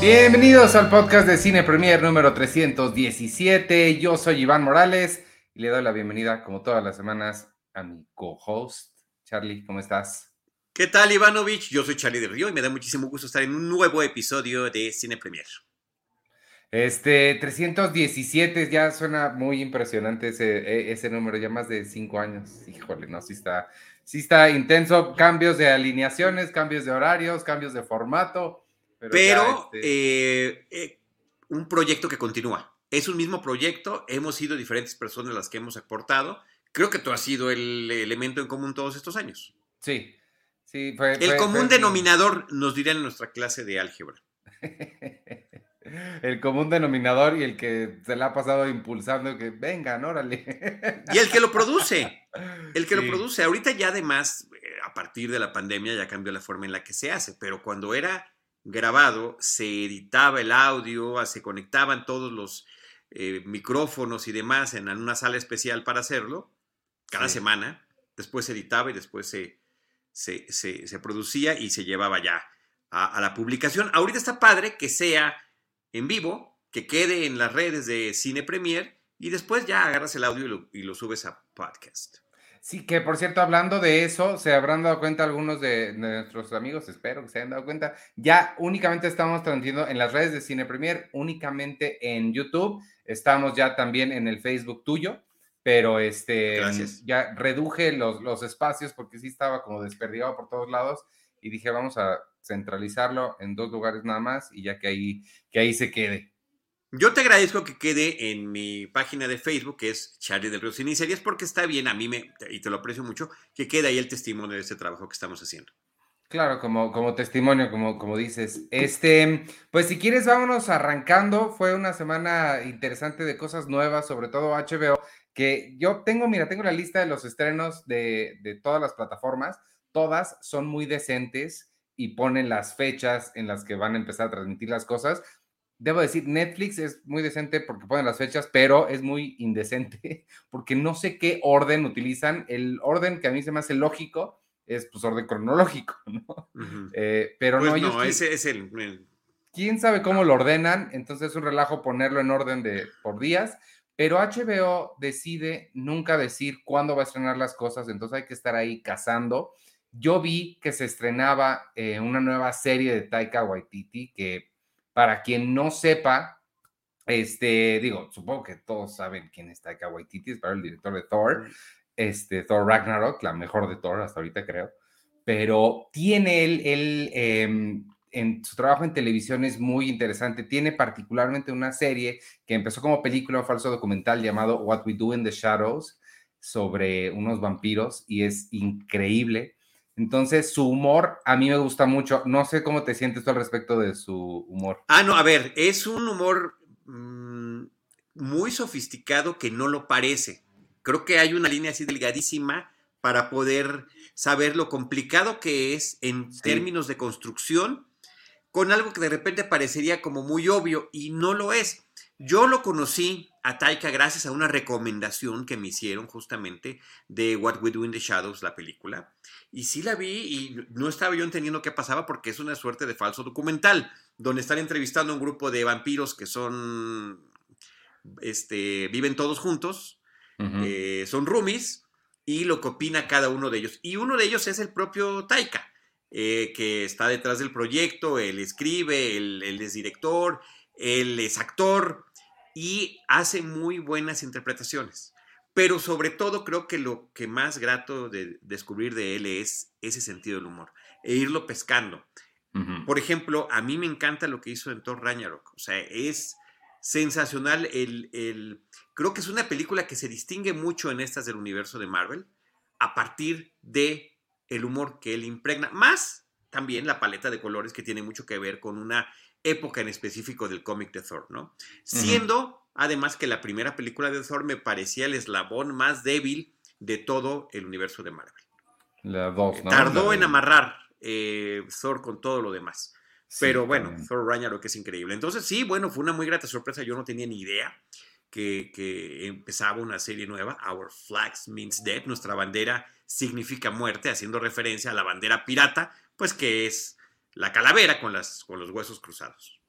Bienvenidos al podcast de Cine Premier número 317. Yo soy Iván Morales y le doy la bienvenida, como todas las semanas, a mi co-host. Charlie, ¿cómo estás? ¿Qué tal, Ivanovich? Yo soy Charlie del Río y me da muchísimo gusto estar en un nuevo episodio de Cine Premier. Este, 317, ya suena muy impresionante ese, e, ese número, ya más de cinco años. Híjole, no, sí está, sí está intenso. Cambios de alineaciones, cambios de horarios, cambios de formato. Pero, este eh, eh, un proyecto que continúa. Es un mismo proyecto, hemos sido diferentes personas las que hemos aportado. Creo que tú has sido el elemento en común todos estos años. Sí, sí. Fue, el común denominador, nos dirán en nuestra clase de álgebra. el común denominador y el que se le ha pasado impulsando que vengan, órale. Y el que lo produce, el que lo produce. Ahorita ya además, eh, a partir de la pandemia ya cambió la forma en la que se hace, pero cuando era grabado, se editaba el audio, se conectaban todos los eh, micrófonos y demás en una sala especial para hacerlo, cada semana, después se editaba y después se, se, producía y se llevaba ya a, la publicación. Ahorita está padre que sea en vivo, que quede en las redes de Cine Premier y después ya agarras el audio y lo subes a podcast. Sí, que por cierto, hablando de eso, se habrán dado cuenta algunos de, nuestros amigos, espero que se hayan dado cuenta, ya únicamente estamos transmitiendo en las redes de Cine Premier, únicamente en YouTube, estamos ya también en el Facebook tuyo, pero este, ya reduje los, los espacios porque sí estaba como desperdigado por todos lados y dije, vamos a centralizarlo en dos lugares nada más y ya que ahí, que ahí se quede. Yo te agradezco que quede en mi página de Facebook, que es Charlie del Río Cine y es porque está bien, a mí me, y te lo aprecio mucho, que quede ahí el testimonio de este trabajo que estamos haciendo. Claro, como, como testimonio, como, como dices. Este, pues si quieres, vámonos arrancando. Fue una semana interesante de cosas nuevas, sobre todo HBO, que yo tengo, mira, tengo la lista de los estrenos de, de todas las plataformas. Todas son muy decentes y ponen las fechas en las que van a empezar a transmitir las cosas debo decir, Netflix es muy decente porque ponen las fechas, pero es muy indecente porque no sé qué orden utilizan. El orden que a mí se me hace lógico es pues orden cronológico, ¿no? Eh, pero pues no, ese es el, ¿Quién sabe cómo lo ordenan? Entonces es un relajo ponerlo en orden de por días, pero HBO decide nunca decir cuándo va a estrenar las cosas, entonces hay que estar ahí cazando. Yo vi que se estrenaba eh, una nueva serie de Taika Waititi que para quien no sepa, este, digo, supongo que todos saben quién es Taika Waititi, es para el director de Thor, este, Thor Ragnarok, la mejor de Thor hasta ahorita creo, pero tiene él, él em, en su trabajo en televisión es muy interesante, tiene particularmente una serie que empezó como película o falso documental llamado What We Do in the Shadows sobre unos vampiros y es increíble. Entonces, su humor a mí me gusta mucho. No sé cómo te sientes tú al respecto de su humor. Ah, no, a ver, es un humor mm, muy sofisticado que no lo parece. Creo que hay una línea así delgadísima para poder saber lo complicado que es en términos de construcción con algo que de repente parecería como muy obvio y no lo es. Yo lo conocí a Taika gracias a una recomendación que me hicieron justamente de What We Do in the Shadows, la película. Y sí la vi y no estaba yo entendiendo qué pasaba porque es una suerte de falso documental, donde están entrevistando a un grupo de vampiros que son, este, viven todos juntos, eh, son roomies, y lo que opina cada uno de ellos. Y uno de ellos es el propio Taika, eh, que está detrás del proyecto, él escribe, él es director, él es actor y hace muy buenas interpretaciones. Pero sobre todo creo que lo que más grato de descubrir de él es ese sentido del humor e irlo pescando. Por ejemplo, a mí me encanta lo que hizo en Thor Ragnarok. O sea, es sensacional. El, el, creo que es una película que se distingue mucho en estas del universo de Marvel a partir de el humor que él impregna, más también la paleta de colores que tiene mucho que ver con una época en específico del cómic de Thor, ¿no? Siendo, además, que la primera película de Thor me parecía el eslabón más débil de todo el universo de Marvel. La 2, eh, Tardó en amarrar eh, Thor con todo lo demás. Pero bueno, Thor Ragnarok es increíble. Entonces, sí, bueno, fue una muy grata sorpresa. Yo no tenía ni idea que, que, empezaba una serie nueva. Our Flags Means Death. Nuestra bandera significa muerte, haciendo referencia a la bandera pirata, pues que es la calavera con, las, con los huesos cruzados.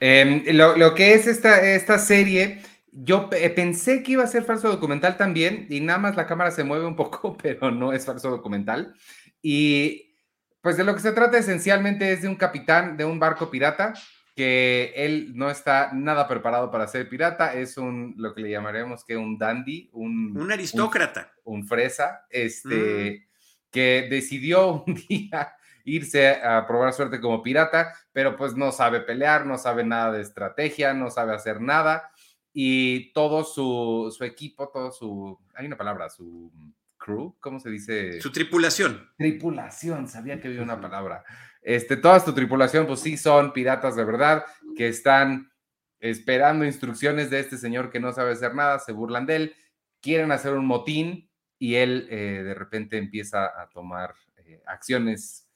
Em, lo, que es esta, esta serie, yo pensé que iba a ser falso documental también, y nada más la cámara se mueve un poco, pero no es falso documental. Y pues de lo que se trata esencialmente es de un capitán de un barco pirata que él no está nada preparado para ser pirata, es un, lo que le llamaremos que un dandy, un, un aristócrata. Un, fresa, este, mm. que decidió un día irse a probar suerte como pirata, pero pues no sabe pelear, no sabe nada de estrategia, no sabe hacer nada, y todo su, su equipo, todo su, hay una palabra, su crew, ¿cómo se dice? Su tripulación. Tripulación, sabía que había una palabra. Este, toda tu tripulación, pues sí, son piratas de verdad, que están esperando instrucciones de este señor que no sabe hacer nada, se burlan de él, quieren hacer un motín y él eh, de repente empieza a tomar eh, acciones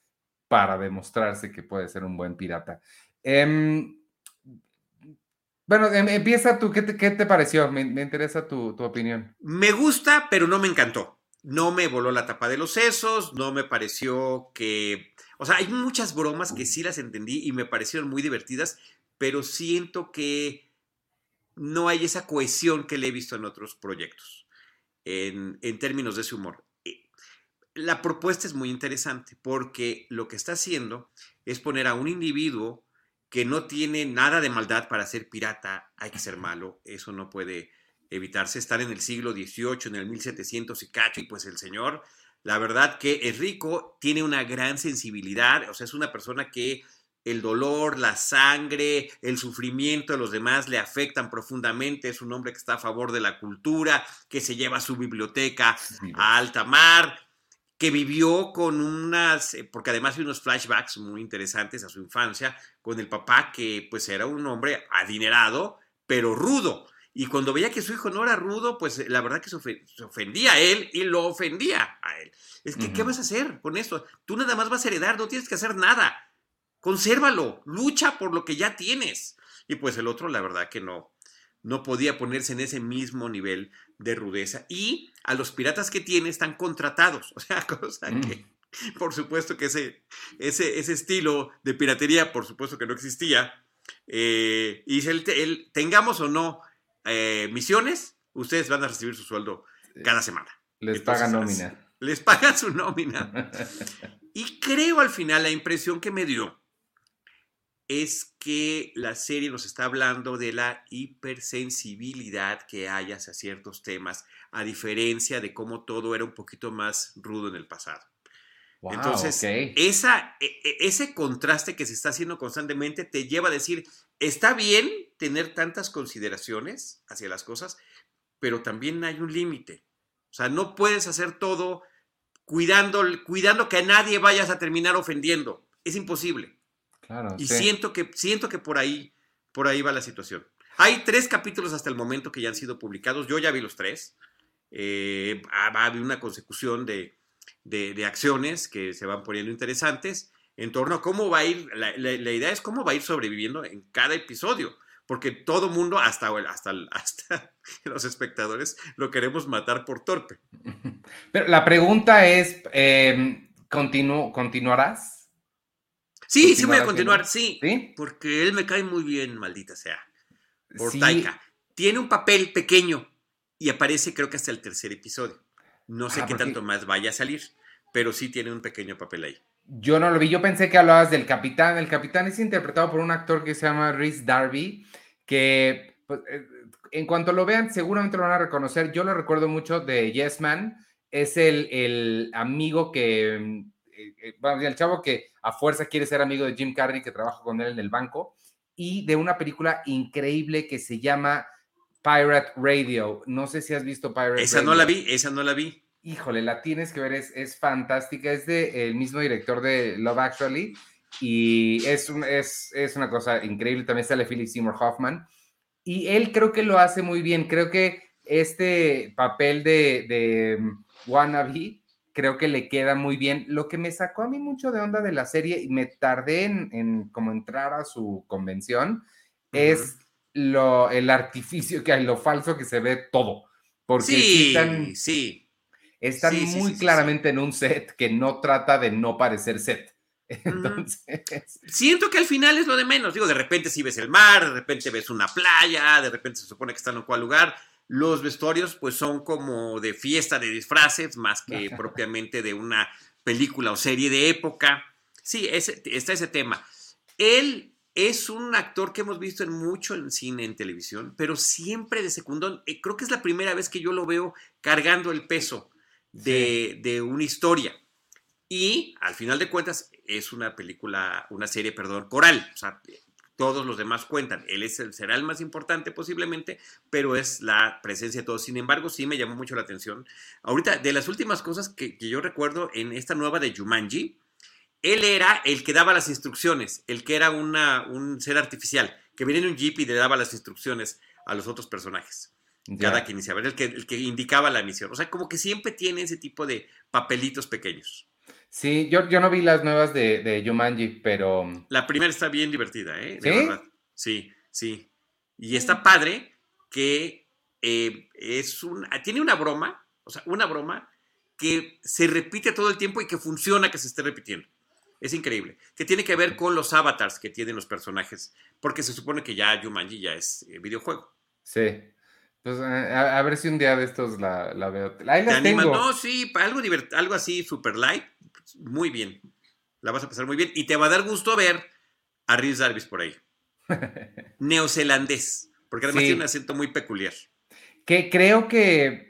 para demostrarse que puede ser un buen pirata. Em, bueno, em, empieza tú, ¿qué te, pareció? Me, interesa tu, opinión. Me gusta, pero no me encantó. No me voló la tapa de los sesos, no me pareció que o sea, hay muchas bromas que sí las entendí y me parecieron muy divertidas, pero siento que no hay esa cohesión que le he visto en otros proyectos, en, términos de ese humor. La propuesta es muy interesante porque lo que está haciendo es poner a un individuo que no tiene nada de maldad para ser pirata, hay que ser malo, eso no puede evitarse, estar en el siglo XVIII, en el 1700 y cacho, y pues el señor la verdad que es rico, tiene una gran sensibilidad, o sea, es una persona que el dolor, la sangre, el sufrimiento de los demás le afectan profundamente. Es un hombre que está a favor de la cultura, que se lleva su biblioteca a alta mar, que vivió con unas, eh, porque además hay unos flashbacks muy interesantes a su infancia, con el papá que pues era un hombre adinerado, pero rudo. Y cuando veía que su hijo no era rudo, pues eh, la verdad que se, ofendía a él y lo ofendía a él. Es que, ¿qué vas a hacer con esto? Tú nada más vas a heredar, no tienes que hacer nada. Consérvalo, lucha por lo que ya tienes. Y pues el otro, la verdad que no, no podía ponerse en ese mismo nivel de rudeza. Y a los piratas que tiene están contratados. O sea, cosa mm. que, por supuesto que ese, ese, ese estilo de piratería, por supuesto que no existía. Eh, y si el, tengamos o no eh, misiones, ustedes van a recibir su sueldo cada semana. Les pagan nómina. Les pagan su nómina. y creo al final la impresión que me dio es que la serie nos está hablando de la hipersensibilidad que hay hacia ciertos temas, a diferencia de cómo todo era un poquito más rudo en el pasado. Entonces, esa, e, e, ese contraste que se está haciendo constantemente te lleva a decir, está bien tener tantas consideraciones hacia las cosas, pero también hay un límite. O sea, no puedes hacer todo cuidando, cuidando que a nadie vayas a terminar ofendiendo. Es imposible. Claro, y siento, que, siento que por ahí, por ahí va la situación. Hay tres capítulos hasta el momento que ya han sido publicados. Yo ya vi los tres. Eh, ha habido una consecución de, de, acciones que se van poniendo interesantes en torno a cómo va a ir, la, idea es cómo va a ir sobreviviendo en cada episodio, porque todo mundo, hasta, hasta, hasta los espectadores, lo queremos matar por torpe. Pero la pregunta es, eh, ¿continuarás? Sí, sí voy a continuar, sí, porque él me cae muy bien, maldita sea, por Taika. Tiene un papel pequeño y aparece creo que hasta el tercer episodio. No sé qué tanto más vaya a salir, pero sí tiene un pequeño papel ahí. Yo no lo vi, yo pensé que hablabas del capitán. El capitán es interpretado por un actor que se llama Rhys Darby, que pues, eh, en cuanto lo vean seguramente lo van a reconocer. Yo lo recuerdo mucho de Yes Man, es el, el amigo que, bueno, eh, eh, el chavo que a fuerza quiere ser amigo de Jim Carrey, que trabaja con él en el banco, y de una película increíble que se llama Pirate Radio. No sé si has visto Pirate Radio. Esa no la vi, esa no la vi. Híjole, la tienes que ver, es, es fantástica. Es de el mismo director de Love Actually y es, un, es, es una cosa increíble. También sale Philip Seymour Hoffman y él creo que lo hace muy bien. Creo que este papel de, de mm, wannabe creo que le queda muy bien. Lo que me sacó a mí mucho de onda de la serie y me tardé en, en como entrar a su convención es lo, el artificio que hay, lo falso que se ve todo. Porque sí, están, sí. Están muy claramente en un set que no trata de no parecer set. Entonces. Siento que al final es lo de menos. Digo, de repente si ves el mar, de repente ves una playa, de repente se supone que están en cual lugar. Los vestuarios, pues son como de fiesta de disfraces, más que propiamente de una película o serie de época. Sí, ese, está ese tema. Él es un actor que hemos visto en mucho en cine, en televisión, pero siempre de secundón. Eh, creo que es la primera vez que yo lo veo cargando el peso de, de una historia. Y al final de cuentas es una película, una serie, perdón, coral. O sea, todos los demás cuentan. Él es el, será el más importante posiblemente, pero es la presencia de todos. Sin embargo, sí me llamó mucho la atención. Ahorita, de las últimas cosas que, que yo recuerdo en esta nueva de Jumanji, él era el que daba las instrucciones, el que era una, un ser artificial, que venía en un jeep y le daba las instrucciones a los otros personajes. Cada que iniciaba, el que, el que indicaba la misión. O sea, como que siempre tiene ese tipo de papelitos pequeños. Sí, yo, yo no vi las nuevas de, de Jumanji, pero... Mm, la primera está bien divertida, ¿eh? ¿Sí? Sí, sí. Y está padre que eh, es un, tiene una broma, o sea, una broma que se repite todo el tiempo y que funciona que se esté repitiendo. Es increíble. Que tiene que ver con los avatars que tienen los personajes, porque se supone que ya Jumanji ya es eh, videojuego. Sí. Pues eh, a, ver si un día de estos la, veo. Ahí la tengo. No, sí, algo, algo así super light, muy bien. La vas a pasar muy bien y te va a dar gusto ver a Rhys Darvis por ahí. Neozelandés, porque además tiene un acento muy peculiar. Que creo que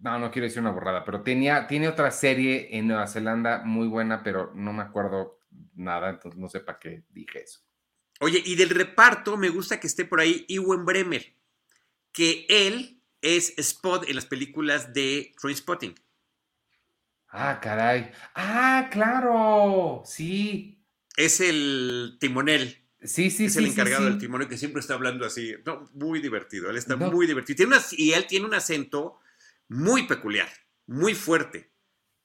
no, no quiero decir una borrada, pero tenía, tiene otra serie en Nueva Zelanda muy buena, pero no me acuerdo nada, entonces no sé para qué dije eso. Oye, y del reparto me gusta que esté por ahí Ewan Bremer, que él es Spot en las películas de Trainspotting. Ah, caray. Ah, claro. Sí. Es el timonel. Sí, sí, es sí. el encargado del timonel que siempre está hablando así. No, muy divertido. Él está muy divertido. Tiene y él tiene un acento muy peculiar, muy fuerte.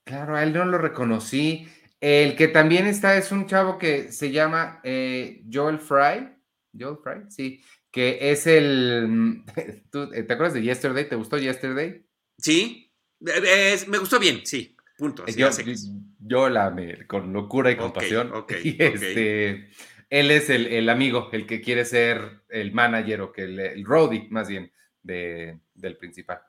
Claro, a él no lo reconocí. El que también está es un chavo que se llama eh, Joel Fry. Joel Fry, sí. Que es el. Eh, ¿Te acuerdas de Yesterday? ¿Te gustó Yesterday? Sí. me gustó bien, sí. Punto. yo, la me, con locura y compasión. y este, él es el, amigo, el que quiere ser el manager o que el, el roadie, más bien, de, del principal.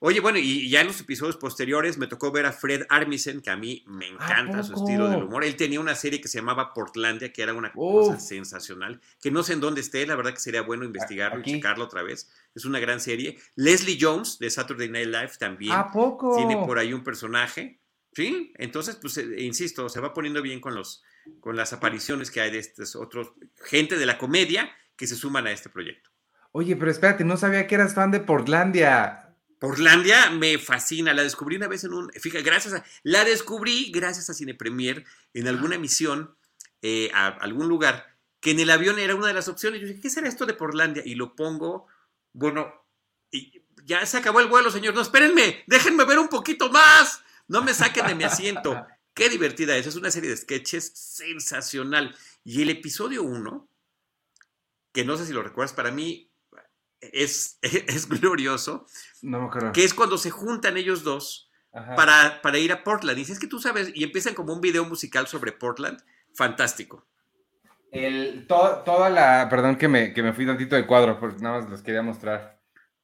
Oye, bueno, y ya en los episodios posteriores me tocó ver a Fred Armisen, que a mí me encanta su estilo del humor. Él tenía una serie que se llamaba Portlandia, que era una cosa sensacional, que no sé en dónde esté, la verdad que sería bueno investigarlo y checarlo otra vez. Es una gran serie. Leslie Jones, de Saturday Night Live, también tiene por ahí un personaje. Sí, entonces, pues, eh, insisto, se va poniendo bien con, los, con las apariciones que hay de estos otros, gente de la comedia que se suman a este proyecto. Oye, pero espérate, no sabía que eras fan de Portlandia. Portlandia me fascina, la descubrí una vez en un, fíjate, gracias a, la descubrí gracias a Cine Premier en alguna emisión eh, a algún lugar, que en el avión era una de las opciones. Yo dije, ¿qué será esto de Portlandia? Y lo pongo, bueno, y ya se acabó el vuelo, señor. No, espérenme, déjenme ver un poquito más. No me saquen de mi asiento. Qué divertida es. Es una serie de sketches sensacional. Y el episodio 1, que no sé si lo recuerdas, para mí es, es glorioso. No me Que es cuando se juntan ellos dos para, para, ir a Portland. Y dices que tú sabes, y empiezan como un video musical sobre Portland. Fantástico. El, toda la. Perdón que me, que me fui tantito de cuadro, porque nada más les quería mostrar.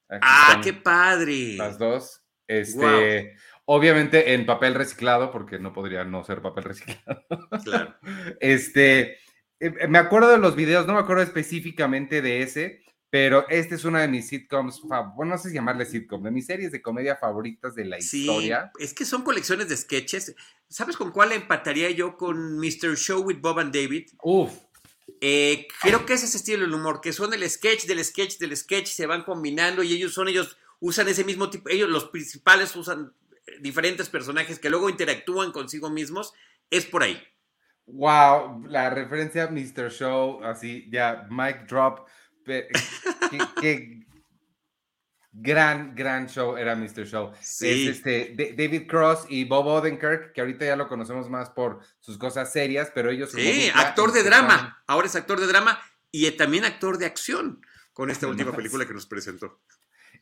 ¡Ah, qué padre! Las dos. Este. Obviamente en papel reciclado, porque no podría no ser papel reciclado. Claro. Este. Eh, me acuerdo de los videos, no me acuerdo específicamente de ese, pero esta es una de mis sitcoms, bueno, no sé si llamarle sitcom, de mis series de comedia favoritas de la sí, historia. Es que son colecciones de sketches. ¿Sabes con cuál empataría yo? Con Mr. Show with Bob and David. Uf. Eh, creo que es ese estilo del humor, que son el sketch del sketch del sketch, se van combinando y ellos son, ellos usan ese mismo tipo, ellos los principales usan diferentes personajes que luego interactúan consigo mismos. Es por ahí. Wow, la referencia a Mr. Show, así, ya, mic drop qué, gran, gran show era Mr. Show. Es este, David Cross y Bob Odenkirk, que ahorita ya lo conocemos más por sus cosas serias, pero ellos... Sí, actor de drama. Ahora es actor de drama y también actor de acción con esta última película que nos presentó.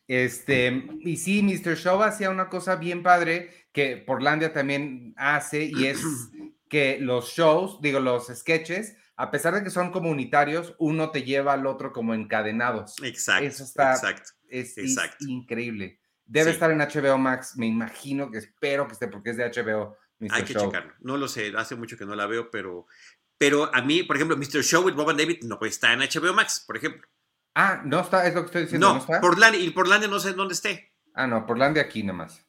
Este, y sí, Mr. Show hacía una cosa bien padre que Portlandia también hace y es que los shows, digo, los sketches, a pesar de que son comunitarios, uno te lleva al otro como encadenados. Exacto. Eso está, exacto. Es, es exacto. increíble. Debe Sí. estar en HBO Max, me imagino que espero que esté porque es de HBO. Mr. Hay que Show. checarlo. No lo sé, hace mucho que no la veo, pero, pero a mí, por ejemplo, Mr. Show with Bob and David no está en HBO Max, por ejemplo. Ah, no está, es lo que estoy diciendo. ¿No, No, está? Portlandia, y Portlandia no sé dónde esté. Ah, no, Portlandia aquí nomás.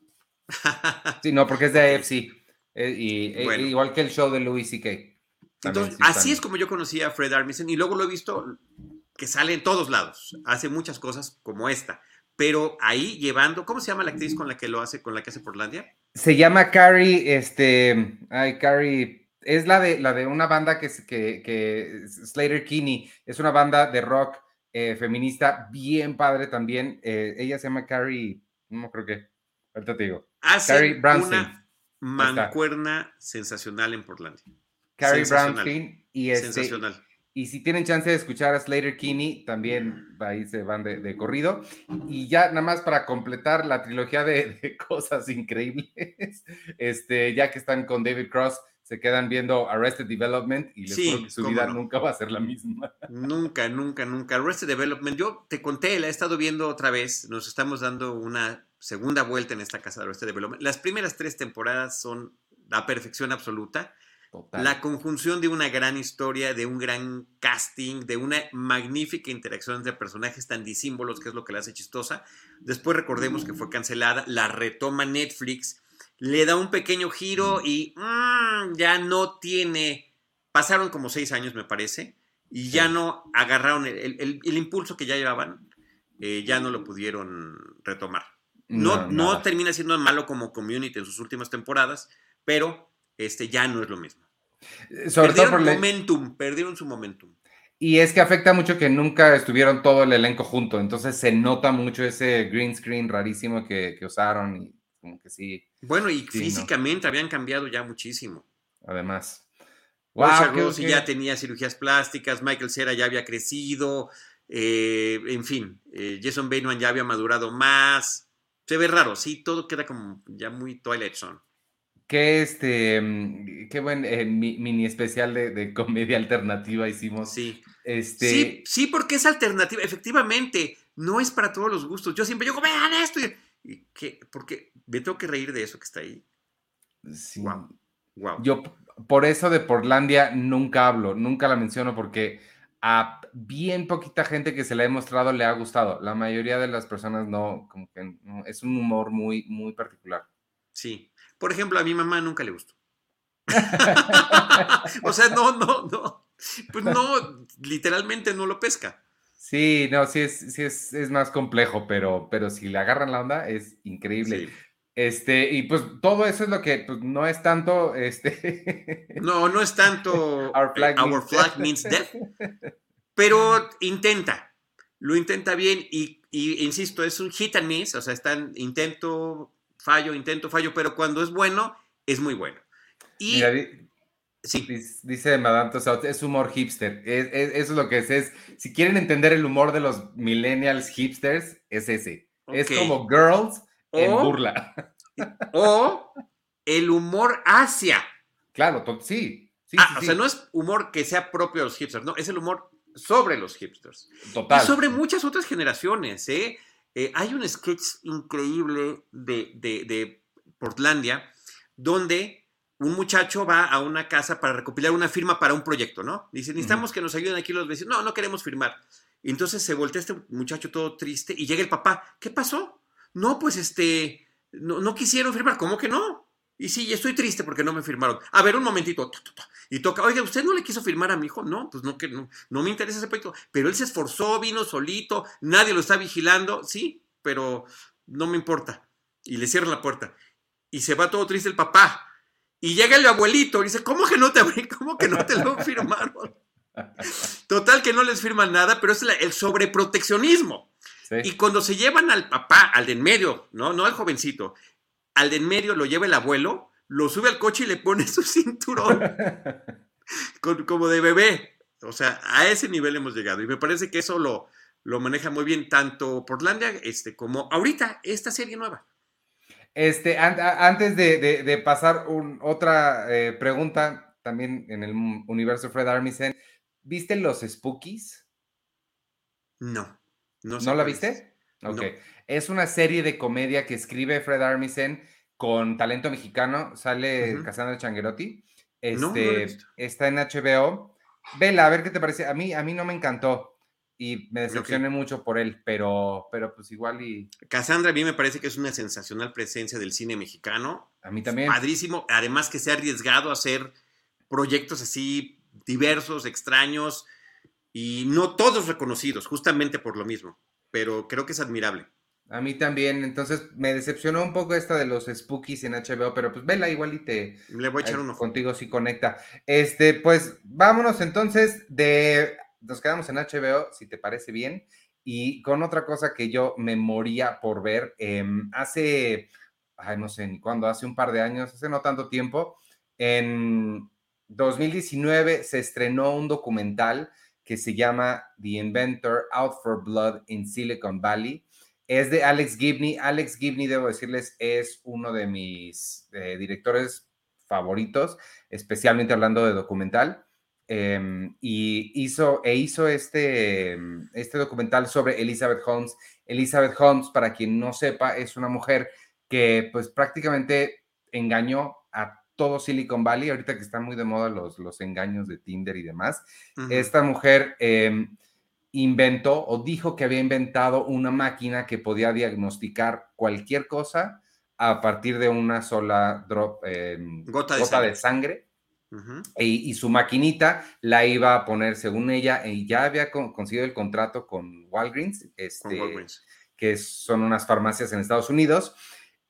Sí, no, porque es de AFC. eh, y, eh, igual que el show de Louis C.K. Entonces, sí así es como yo conocí a Fred Armisen y luego lo he visto que sale en todos lados. Hace muchas cosas como esta. Pero ahí llevando, ¿cómo se llama la actriz con la que lo hace, con la que hace Portlandia? Se llama Carrie, este, ay, Carrie, es la de, la de una banda que, es- que, que Slater Kinney, es una banda de rock eh, feminista bien padre también. eh, ella se llama Carrie, no creo que, ahorita te digo, Hace Carrie Brownstein. una mancuerna sensacional en Portlandia. Carrie. Brownstein y este, Sensacional. Y si tienen chance de escuchar a Slater Kinney, también ahí se van de, de corrido. Y ya nada más para completar la trilogía de, de cosas increíbles, este, ya que están con David Cross, se quedan viendo Arrested Development y les Sí, juro que su vida no. nunca va a ser la misma. Nunca, nunca, nunca. Arrested Development, yo te conté, la he estado viendo otra vez. Nos estamos dando una segunda vuelta en esta casa de Arrested Development. Las primeras tres temporadas son la perfección absoluta. Total. La conjunción de una gran historia, de un gran casting, de una magnífica interacción entre personajes tan disímbolos, que es lo que la hace chistosa. Después recordemos que fue cancelada, la retoma Netflix, le da un pequeño giro y mm, ya no tiene. Pasaron como seis años, me parece, y ya Sí. no agarraron el, el- el- el impulso que ya llevaban, eh, ya no lo pudieron retomar. No, no, nada. termina siendo malo como Community en sus últimas temporadas, pero este ya no es lo mismo. Sobre todo perdieron por la- momentum, perdieron su momentum. Y es que afecta mucho que nunca estuvieron todo el elenco junto, entonces se nota mucho ese green screen rarísimo que, que usaron y como que sí, Bueno, y Sí, no. físicamente habían cambiado ya muchísimo. además. Wow, qué- ya tenía cirugías plásticas, Michael Cera ya había crecido, eh, en fin, eh, Jason Bateman ya había madurado más. Se ve raro, sí, todo queda como ya muy Twilight Zone. Qué este, mm, qué buen eh, mi- mini especial de, de comedia alternativa hicimos. Sí. Este, Sí, sí, porque es alternativa. Efectivamente, no es para todos los gustos. Yo siempre digo, vean esto. Y, que, porque me tengo que reír de eso que está ahí. sí. Guau. Wow. Yo por eso de Portlandia nunca hablo, nunca la menciono porque a bien poquita gente que se la he mostrado le ha gustado. La mayoría de las personas no, como que no, es un humor muy, muy particular. Sí. Por ejemplo, a mi mamá nunca le gustó. o sea, no, no, no. Pues no, literalmente no lo pesca. Sí, no, sí es, sí es, es más complejo, pero, pero si le agarran la onda es increíble. Sí. Este, y pues todo eso es lo que pues, no es tanto, este, No, no es tanto Our flag eh, our means flag death. means death, pero intenta, lo intenta bien y, y, insisto, es un hit and miss, o sea, están intento, fallo, intento, fallo, pero cuando es bueno, es muy bueno. Y Mira, sí, dice Madame Tussauds, es humor hipster. Es- es- eso es lo que es, es. Si quieren entender el humor de los millennials hipsters, es ese. Es Ok. como girls en burla. o el humor hacia. Claro, sí. sí, Ah, sí, o sí, sea, no es humor que sea propio de los hipsters, no, es el humor sobre los hipsters. Total. Y sobre muchas otras generaciones, ¿eh? Eh, hay un sketch increíble de, de, de Portlandia donde un muchacho va a una casa para recopilar una firma para un proyecto, ¿no? Dice, necesitamos que nos ayuden aquí los vecinos. No, no queremos firmar. Y entonces se voltea este muchacho todo triste y llega el papá. ¿Qué pasó? No, pues este, no, no quisieron firmar. ¿Cómo que no? Y sí, estoy triste porque no me firmaron. A ver, un momentito. Y toca, oiga, ¿usted no le quiso firmar a mi hijo? No, pues no, que no, no me interesa ese proyecto. Pero él se esforzó, vino solito, nadie lo está vigilando. Sí, pero no me importa. Y le cierran la puerta. Y se va todo triste el papá. Y llega el abuelito y dice, ¿cómo que no te, abrí? ¿Cómo que no te lo firmaron? Total que no les firman nada, pero es la- el sobreproteccionismo. Sí. Y cuando se llevan al papá, al de en medio, no, no al jovencito, al de en medio lo lleva el abuelo, lo sube al coche y le pone su cinturón con- como de bebé. O sea, a ese nivel hemos llegado. Y me parece que eso lo, lo maneja muy bien tanto Portlandia este, como ahorita esta serie nueva. Este, an- antes de, de- de pasar un- otra eh, pregunta, también en el universo Fred Armisen. ¿Viste los Spookies? No. ¿No, ¿No la viste? Ok. Es una serie de comedia que escribe Fred Armisen con talento mexicano. Sale Casandra Changuerotti. Este, está en HBO. Vela, a ver qué te parece. A mí, a mí no me encantó y me decepcioné mucho por él, pero, pero pues igual y... Cassandra a mí me parece que es una sensacional presencia del cine mexicano. A mí también. Padrísimo, además que se ha arriesgado a hacer proyectos así diversos, extraños y no todos reconocidos, justamente por lo mismo, pero creo que es admirable. A mí también, entonces me decepcionó un poco esta de los Spookies en HBO, pero pues vela igual y te... Le voy a echar uno. Contigo si conecta. Este, pues vámonos entonces de nos quedamos en HBO, si te parece bien. Y con otra cosa que yo me moría por ver, em, hace, ay, no sé ni cuándo, hace un par de años, hace no tanto tiempo, en 2019 se estrenó un documental que se llama The Inventor Out for Blood in Silicon Valley. Es de Alex Gibney. Alex Gibney, debo decirles, es uno de mis eh, directores favoritos, especialmente hablando de documental. Em, y hizo, e hizo este, este documental sobre Elizabeth Holmes. Elizabeth Holmes, para quien no sepa, es una mujer que pues prácticamente engañó a todo Silicon Valley, ahorita que están muy de moda los, los engaños de Tinder y demás. Esta mujer em, inventó o dijo que había inventado una máquina que podía diagnosticar cualquier cosa a partir de una sola drop, em, gota, De sangre. y, su maquinita la iba a poner, según ella, y ya había conseguido el contrato con Walgreens, este, que son unas farmacias en Estados Unidos.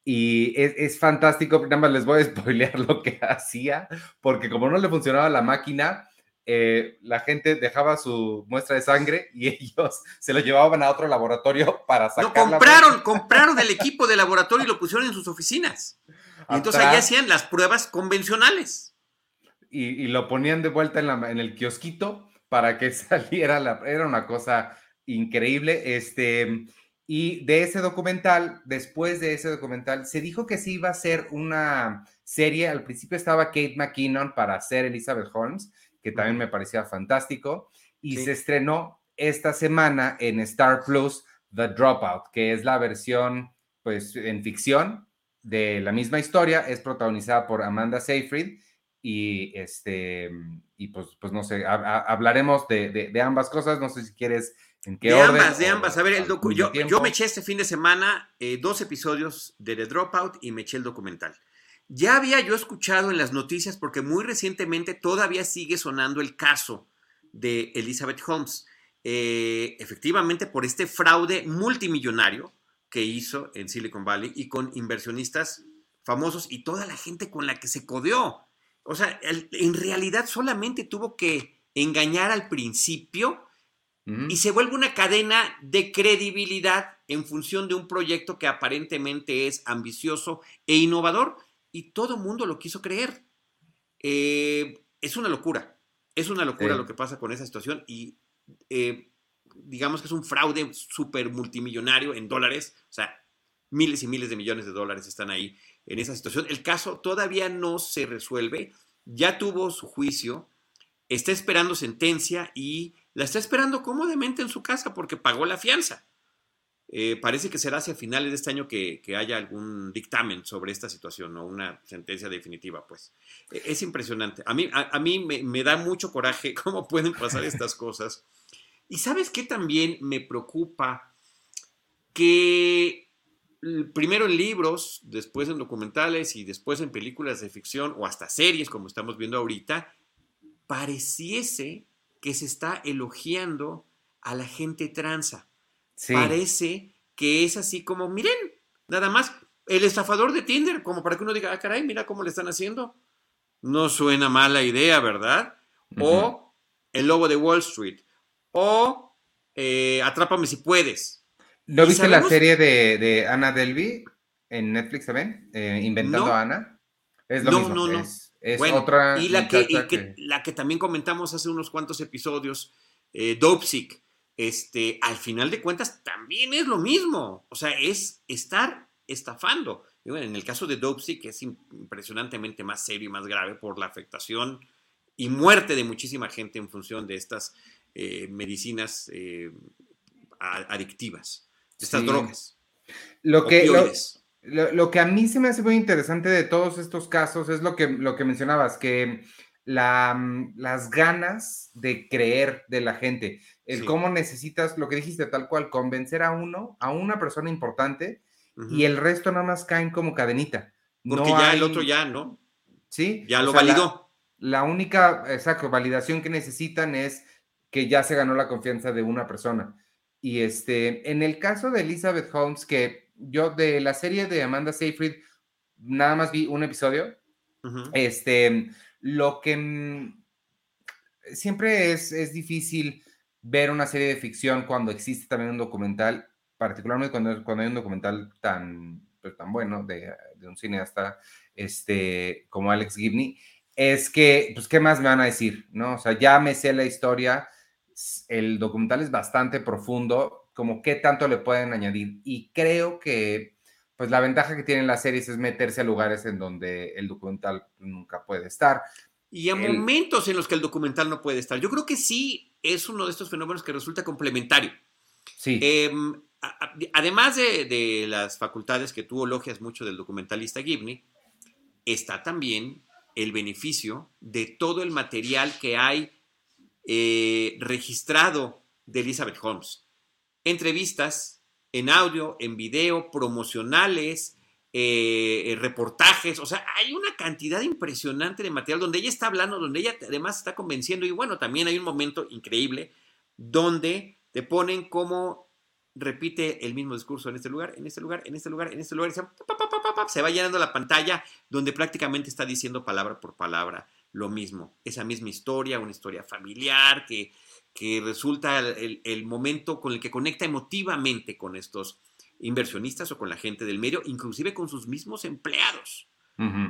Y es, fantástico, nada más les voy a spoilear lo que hacía, porque como no le funcionaba la máquina, eh, la gente dejaba su muestra de sangre y ellos se lo llevaban a otro laboratorio para sacar. No, compraron, compraron el equipo de laboratorio y lo pusieron en sus oficinas. Y entonces allá hacían las pruebas convencionales y, lo ponían de vuelta en, la, en, el kiosquito para que saliera la... Era una cosa increíble. Este, y de ese documental, después de ese documental, se dijo que sí iba a ser una serie. Al principio estaba Kate McKinnon para hacer Elizabeth Holmes, que también me parecía fantástico. Y se estrenó esta semana en Star Plus The Dropout, que es la versión, pues, en ficción de la misma historia. Es protagonizada por Amanda Seyfried y este y pues, pues no sé, hablaremos de, ambas cosas, no sé si quieres en qué de orden. Ambas, de ambas, a ver, el yo, yo, me eché este fin de semana eh, dos episodios de The Dropout y me eché el documental. Ya había yo escuchado en las noticias, porque muy recientemente todavía sigue sonando el caso de Elizabeth Holmes, eh, efectivamente por este fraude multimillonario que hizo en Silicon Valley y con inversionistas famosos y toda la gente con la que se codeó. O sea, en realidad solamente tuvo que engañar al principio y se vuelve una cadena de credibilidad en función de un proyecto que aparentemente es ambicioso e innovador y todo el mundo lo quiso creer. Eh, es una locura, es una locura lo que pasa con esa situación y eh, digamos que es un fraude súper multimillonario en dólares, o sea, miles y miles de millones de dólares están ahí en esa situación. El caso todavía no se resuelve, ya tuvo su juicio, está esperando sentencia y la está esperando cómodamente en su casa porque pagó la fianza. Eh, parece que será hacia finales de este año que, haya algún dictamen sobre esta situación o una sentencia definitiva, pues. E, es impresionante. A mí, a, mí me, me, da mucho coraje cómo pueden pasar estas cosas. Y sabes qué también me preocupa que primero en libros, después en documentales y después en películas de ficción o hasta series como estamos viendo ahorita, pareciese que se está elogiando a la gente transa. Parece que es así como, miren, nada más, el estafador de Tinder, como para que uno diga, ah, caray, mira cómo le están haciendo. No suena mala idea, ¿verdad? O el lobo de Wall Street. O eh, Atrápame si puedes. ¿No viste la serie de, de Anna Delvey en Netflix también? Eh, Inventando a Ana. Es lo no, No, no, es, otra. Y, la que, la que también comentamos hace unos cuantos episodios, eh, Dopesick, este, al final de cuentas también es lo mismo. O sea, es estar estafando. en el caso de Dopesick es impresionantemente más serio y más grave por la afectación y muerte de muchísima gente en función de estas eh, medicinas eh, adictivas, de estas drogas. Lo que, lo, que a mí se me hace muy interesante de todos estos casos es lo que, lo que mencionabas, que la, mm, las ganas de creer de la gente, el cómo necesitas, lo que dijiste tal cual, convencer a uno, a una persona importante, y el resto nada más caen como cadenita. Porque ya el otro ya, ¿no? Sí. Ya lo validó. La, única, exacto, validación que necesitan es que ya se ganó la confianza de una persona. Y este, en el caso de Elizabeth Holmes, que yo de la serie de Amanda Seyfried nada más vi un episodio, este, lo que siempre es, es difícil ver una serie de ficción cuando existe también un documental, particularmente cuando, cuando hay un documental tan, pues, tan bueno de, un cineasta este, como Alex Gibney, es que, pues, ¿qué más me van a decir? ¿No? O sea, ya me sé la historia, el documental es bastante profundo, como qué tanto le pueden añadir. Y creo que, pues, la ventaja que tienen las series es meterse a lugares en donde el documental nunca puede estar. Y a momentos en los que el documental no puede estar. Yo creo que sí es uno de estos fenómenos que resulta complementario. Sí. Em, además de, las facultades que tú elogias mucho del documentalista Gibney, está también el beneficio de todo el material que hay eh, registrado de Elizabeth Holmes. Entrevistas en audio, en video, promocionales, eh, reportajes, o sea, hay una cantidad impresionante de material donde ella está hablando, donde ella además está convenciendo y bueno, también hay un momento increíble donde te ponen como repite el mismo discurso en este lugar, en este lugar, en este lugar, en este lugar, se, va llenando la pantalla donde prácticamente está diciendo palabra por palabra lo mismo, esa misma historia, una historia familiar que, que resulta el, momento con el que conecta emotivamente con estos inversionistas o con la gente del medio, inclusive con sus mismos empleados.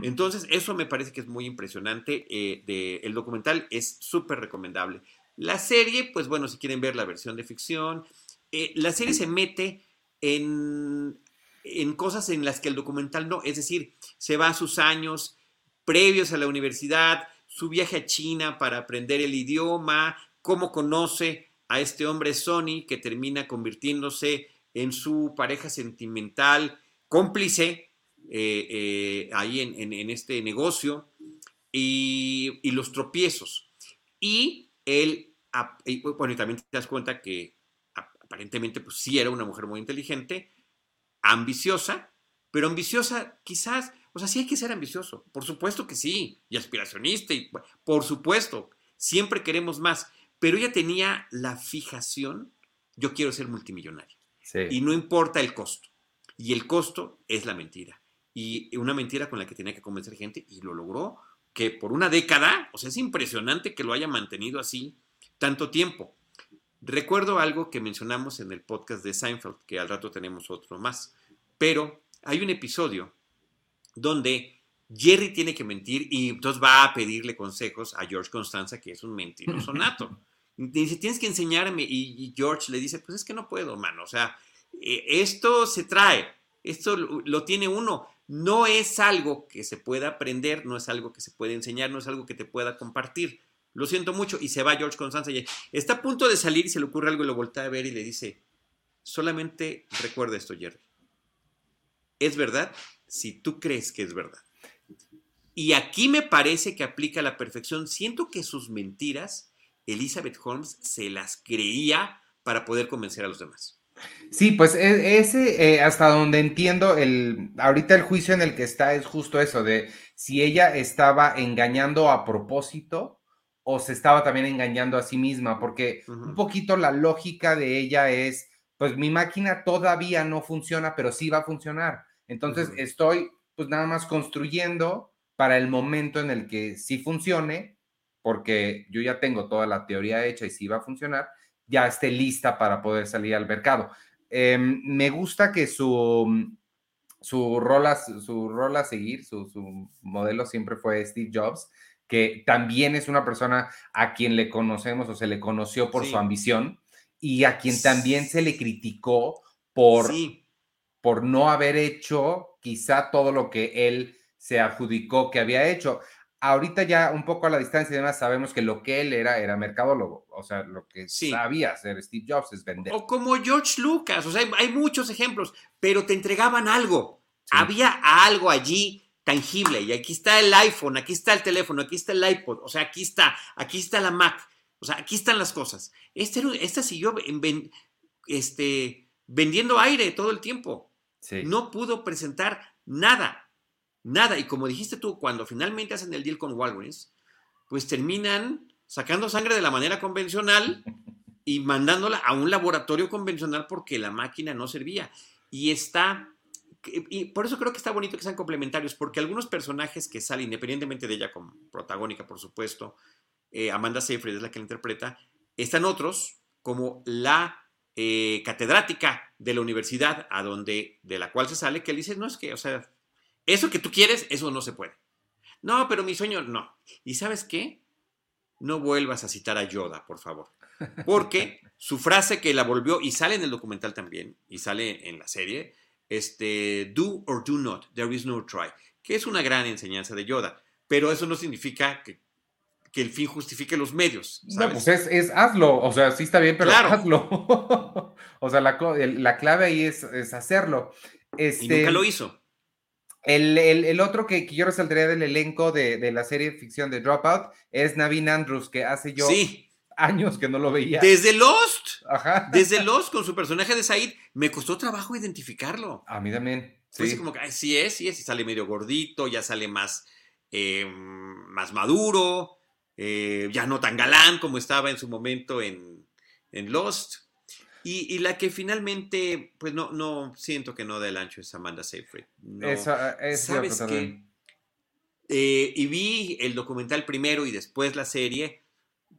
Entonces, eso me parece que es muy impresionante. Eh, el documental es súper recomendable. La serie, pues bueno, si quieren ver la versión de ficción, eh, la serie se mete en, en cosas en las que el documental no, es decir, se va a sus años previos a la universidad, su viaje a China para aprender el idioma, cómo conoce a este hombre Sony que termina convirtiéndose en su pareja sentimental, cómplice eh, eh, ahí en, este negocio, y, y, los tropiezos. Y él, bueno, y también te das cuenta que aparentemente pues sí era una mujer muy inteligente, ambiciosa, pero ambiciosa quizás, o sea, sí hay que ser ambicioso, por supuesto que sí, y aspiracionista, y por supuesto, siempre queremos más, pero ella tenía la fijación, yo quiero ser multimillonario, y no importa el costo, y el costo es la mentira, y una mentira con la que tenía que convencer gente, y lo logró, que por una década, o sea, es impresionante que lo haya mantenido así tanto tiempo. Recuerdo algo que mencionamos en el podcast de Seinfeld, que al rato tenemos otro más, pero hay un episodio donde Jerry tiene que mentir y entonces va a pedirle consejos a George Constanza, que es un mentiroso nato. Dice, tienes que enseñarme. Y, George le dice, pues es que no puedo, mano. O sea, eh, esto se trae, esto lo, tiene uno. No es algo que se pueda aprender, no es algo que se puede enseñar, no es algo que te pueda compartir. Lo siento mucho. Y se va George Constanza y está a punto de salir y se le ocurre algo y lo voltea a ver y le dice, solamente recuerda esto, Jerry. Es verdad si tú crees que es verdad. Y aquí me parece que aplica la perfección. Siento que sus mentiras, Elizabeth Holmes se las creía para poder convencer a los demás. Sí, pues e, ese, eh, hasta donde entiendo, el, ahorita el juicio en el que está es justo eso, de si ella estaba engañando a propósito o se estaba también engañando a sí misma, porque un poquito la lógica de ella es, pues mi máquina todavía no funciona, pero sí va a funcionar. Entonces estoy pues nada más construyendo para el momento en el que sí funcione, porque yo ya tengo toda la teoría hecha y sí va a funcionar, ya esté lista para poder salir al mercado. Em, me gusta que su, su, rol a, su rol a seguir, su, su modelo siempre fue Steve Jobs que también es una persona a quien le conocemos o se le conoció por su ambición y a quien también se le criticó por, por no haber hecho quizá todo lo que él se adjudicó que había hecho. Ahorita ya un poco a la distancia y demás sabemos que lo que él era era mercadólogo, o sea, lo que Sí. sabía hacer Steve Jobs es vender. O como George Lucas, o sea, hay, hay muchos ejemplos, pero te entregaban algo. Sí. Había algo allí tangible y aquí está el iPhone, aquí está el teléfono, aquí está el iPod, o sea, aquí está, aquí está la Mac, o sea, aquí están las cosas. Este, esta siguió ven- este, vendiendo aire todo el tiempo. Sí. No pudo presentar nada, nada. Y como dijiste tú, cuando finalmente hacen el deal con Walgreens, pues terminan sacando sangre de la manera convencional y mandándola a un laboratorio convencional porque la máquina no servía. Y está, y por eso creo que está bonito que sean complementarios, porque algunos personajes que salen, independientemente de ella como protagónica, por supuesto, eh, Amanda Seyfried es la que la interpreta, están otros como la eh, catedrática de la universidad a donde, de la cual se sale, que le dice, no es que, o sea, eso que tú quieres, eso no se puede. No, pero mi sueño, no. ¿Y sabes qué? No vuelvas a citar a Yoda, por favor. Porque su frase que la volvió, y sale en el documental también, y sale en la serie, este, do or do not, there is no try, que es una gran enseñanza de Yoda, pero eso no significa que, que el fin justifique los medios. No, ¿sabes? pues es, es hazlo, o sea, sí está bien, pero Claro. hazlo. o sea, la, la clave ahí es, es hacerlo. Este, y nunca lo hizo. El, el- el otro que, que yo resaltaría del elenco de, de la serie de ficción de Dropout es Navin Andrews, que hace yo sí, años que no lo veía. desde Lost, Ajá. desde Lost con su personaje de Said, me costó trabajo identificarlo. A mí también. Sí. así como que, "Ay, sí es, sí es, y sale medio gordito, ya sale más, eh, más maduro, eh, ya no tan galán como estaba en su momento en, en Lost. Y, y la que finalmente, pues no, no, siento que no da el ancho es Amanda Seyfried. No. Eso, es ¿Sabes cierto qué? también. Eh, y vi el documental primero y después la serie.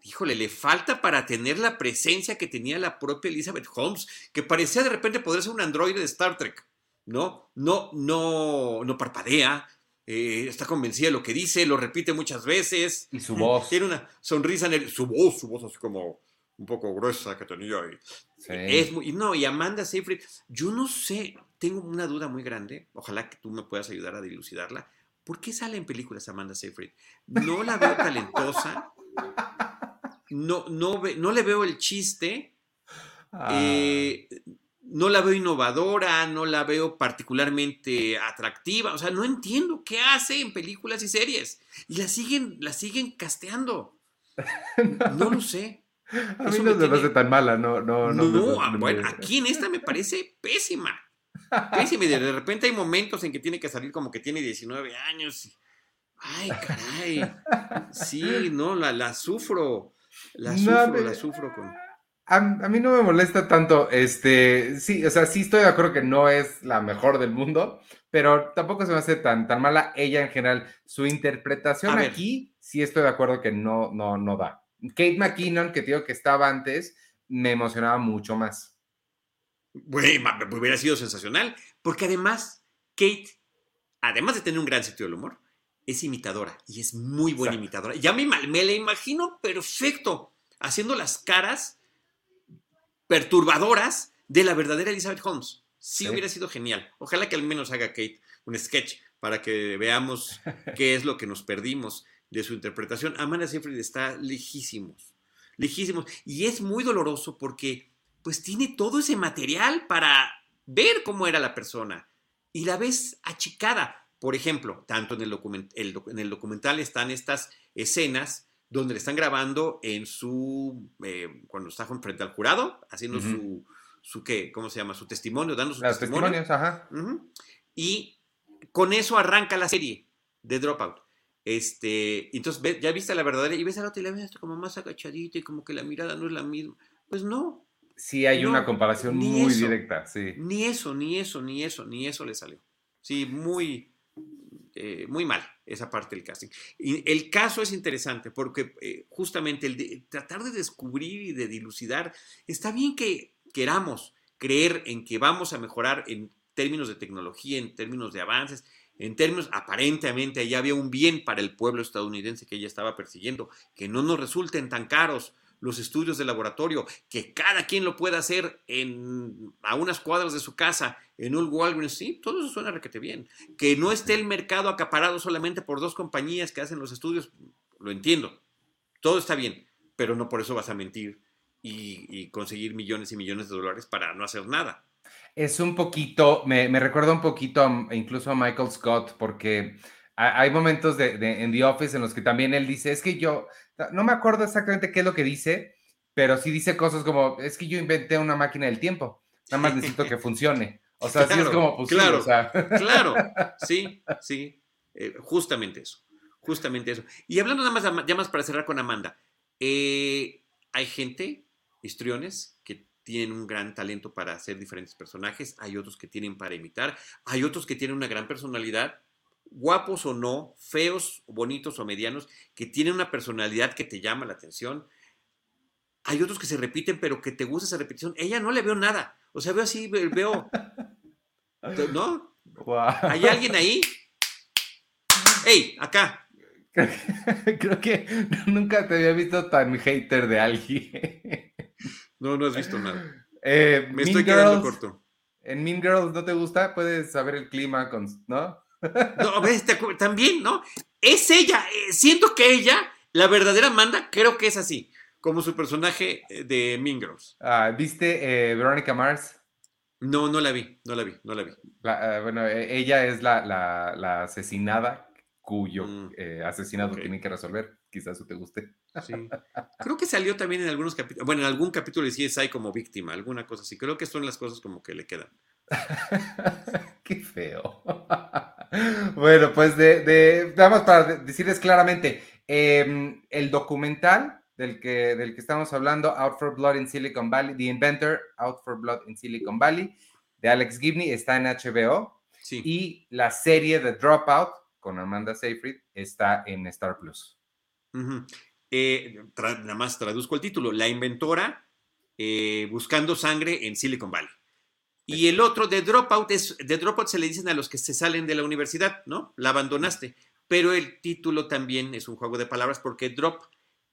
Híjole, le falta para tener la presencia que tenía la propia Elizabeth Holmes, que parecía de repente poder ser un androide de Star Trek. ¿No? No, no, no parpadea, eh, está convencida de lo que dice, lo repite muchas veces. Y su voz. Tiene una sonrisa en el, su voz, su voz así como un poco gruesa que tenía ahí. Sí. Es muy, y no, y Amanda Seyfried, yo no sé, tengo una duda muy grande, ojalá que tú me puedas ayudar a dilucidarla. ¿Por qué sale en películas Amanda Seyfried? No la veo talentosa, no, no, ve- no le veo el chiste, Ah, eh, no la veo innovadora, no la veo particularmente atractiva, o sea, no entiendo qué hace en películas y series. Y la siguen, la siguen casteando. No lo sé. a mí no me se me tiene- hace tan mala, no, no, No, no. me- bueno, aquí en esta me parece pésima. Pésima. Y de repente hay momentos en que tiene que salir como que tiene 19 años. y- Ay, caray. Sí, no, la, la sufro. La sufro, la sufro con. A, a mí no me molesta tanto, este, sí, o sea, sí estoy de acuerdo que no es la mejor del mundo, pero tampoco se me hace tan, tan mala ella en general. Su interpretación aquí, sí estoy de acuerdo que no, no, no da. Kate McKinnon, que te digo que estaba antes, me emocionaba mucho más. Güey, hubiera sido sensacional. Porque además, Kate, además de tener un gran sentido del humor, es imitadora y es muy buena Exacto. imitadora. Ya me, me la imagino perfecto haciendo las caras perturbadoras de la verdadera Elizabeth Holmes. Sí, Sí. hubiera sido genial. Ojalá que al menos haga Kate un sketch para que veamos qué es lo que nos perdimos de su interpretación. Amanda Seyfried está lejísimos, lejísimos. Y es muy doloroso porque pues tiene todo ese material para ver cómo era la persona. Y la ves achicada. Por ejemplo, tanto en el, document- el doc- en el documental están estas escenas donde le están grabando en su, eh, cuando está frente al jurado, haciendo su, su, ¿qué? ¿Cómo se llama? Su testimonio, dando su Los testimonio. testimonios, ajá. Y con eso arranca la serie de Dropout. Este, entonces ve- ya viste la verdadera y ves a la otra y la ves hasta como más agachadita y como que la mirada no es la misma. Pues no, Sí hay No, una comparación muy eso. directa, sí. ni eso, ni eso, ni eso, ni eso le salió. Sí, muy, eh, muy mal esa parte del casting. Y el caso es interesante porque eh, justamente el de- tratar de descubrir y de dilucidar, está bien que queramos creer en que vamos a mejorar en términos de tecnología, en términos de avances, en términos, aparentemente, allá había un bien para el pueblo estadounidense que ella estaba persiguiendo, que no nos resulten tan caros los estudios de laboratorio, que cada quien lo pueda hacer en, a unas cuadras de su casa, en un Walgreens, sí, todo eso suena requete bien. Que no esté el mercado acaparado solamente por dos compañías que hacen los estudios, lo entiendo, todo está bien, pero no por eso vas a mentir y, conseguir millones y millones de dólares para no hacer nada. Es un poquito, me, me recuerda un poquito incluso a Michael Scott, porque hay momentos de, en The Office en los que también él dice, es que yo, no me acuerdo exactamente qué es lo que dice, pero sí dice cosas como, es que yo inventé una máquina del tiempo, nada más necesito que funcione. O sea, sí es como, pues, claro, claro, sí, sí, eh, justamente eso, justamente eso. Y hablando nada más, ya más para cerrar con Amanda, eh, hay gente, histriones, que tienen un gran talento para hacer diferentes personajes, hay otros que tienen para imitar, hay otros que tienen una gran personalidad guapos o no, feos, bonitos o medianos, que tienen una personalidad que te llama la atención. Hay otros que se repiten, pero que te gusta esa repetición. Ella no le veo nada. O sea, veo así, veo. ¿No? ¿Hay alguien ahí? ¡Ey! Acá. Creo que nunca te había visto tan hater de alguien. No, no has visto nada. Eh, Me estoy quedando corto. En Mean Girls no te gusta, puedes saber el clima, con, ¿no? No, ves, también, ¿no? Es ella, eh, siento que ella, la verdadera Amanda, creo que es así, como su personaje eh, de Mean Girls. Ah, ¿Viste eh, Veronica Mars? No, no la vi, no la vi, no la vi. bueno, e, ella es la, asesinada cuyo mm, asesinato tiene que resolver. Quizás eso te guste. Sí. Creo que salió también en algunos capítulos, bueno, en algún capítulo de CSI como víctima, alguna cosa así. Creo que son las cosas como que le quedan. Qué feo. bueno, pues de, de, nada para decirles claramente, em, el documental del que, del que estamos hablando, Out for Blood in Silicon Valley, The Inventor, Out for Blood in Silicon Valley, de Alex Gibney, está en HBO. Y la serie de Dropout con Amanda Seyfried está en Star Plus. Eh, nada más traduzco el título, La Inventora eh, Buscando Sangre en Silicon Valley. Y el otro de dropout es, de dropout se le dicen a los que se salen de la universidad, ¿no? La abandonaste. Pero el título también es un juego de palabras porque drop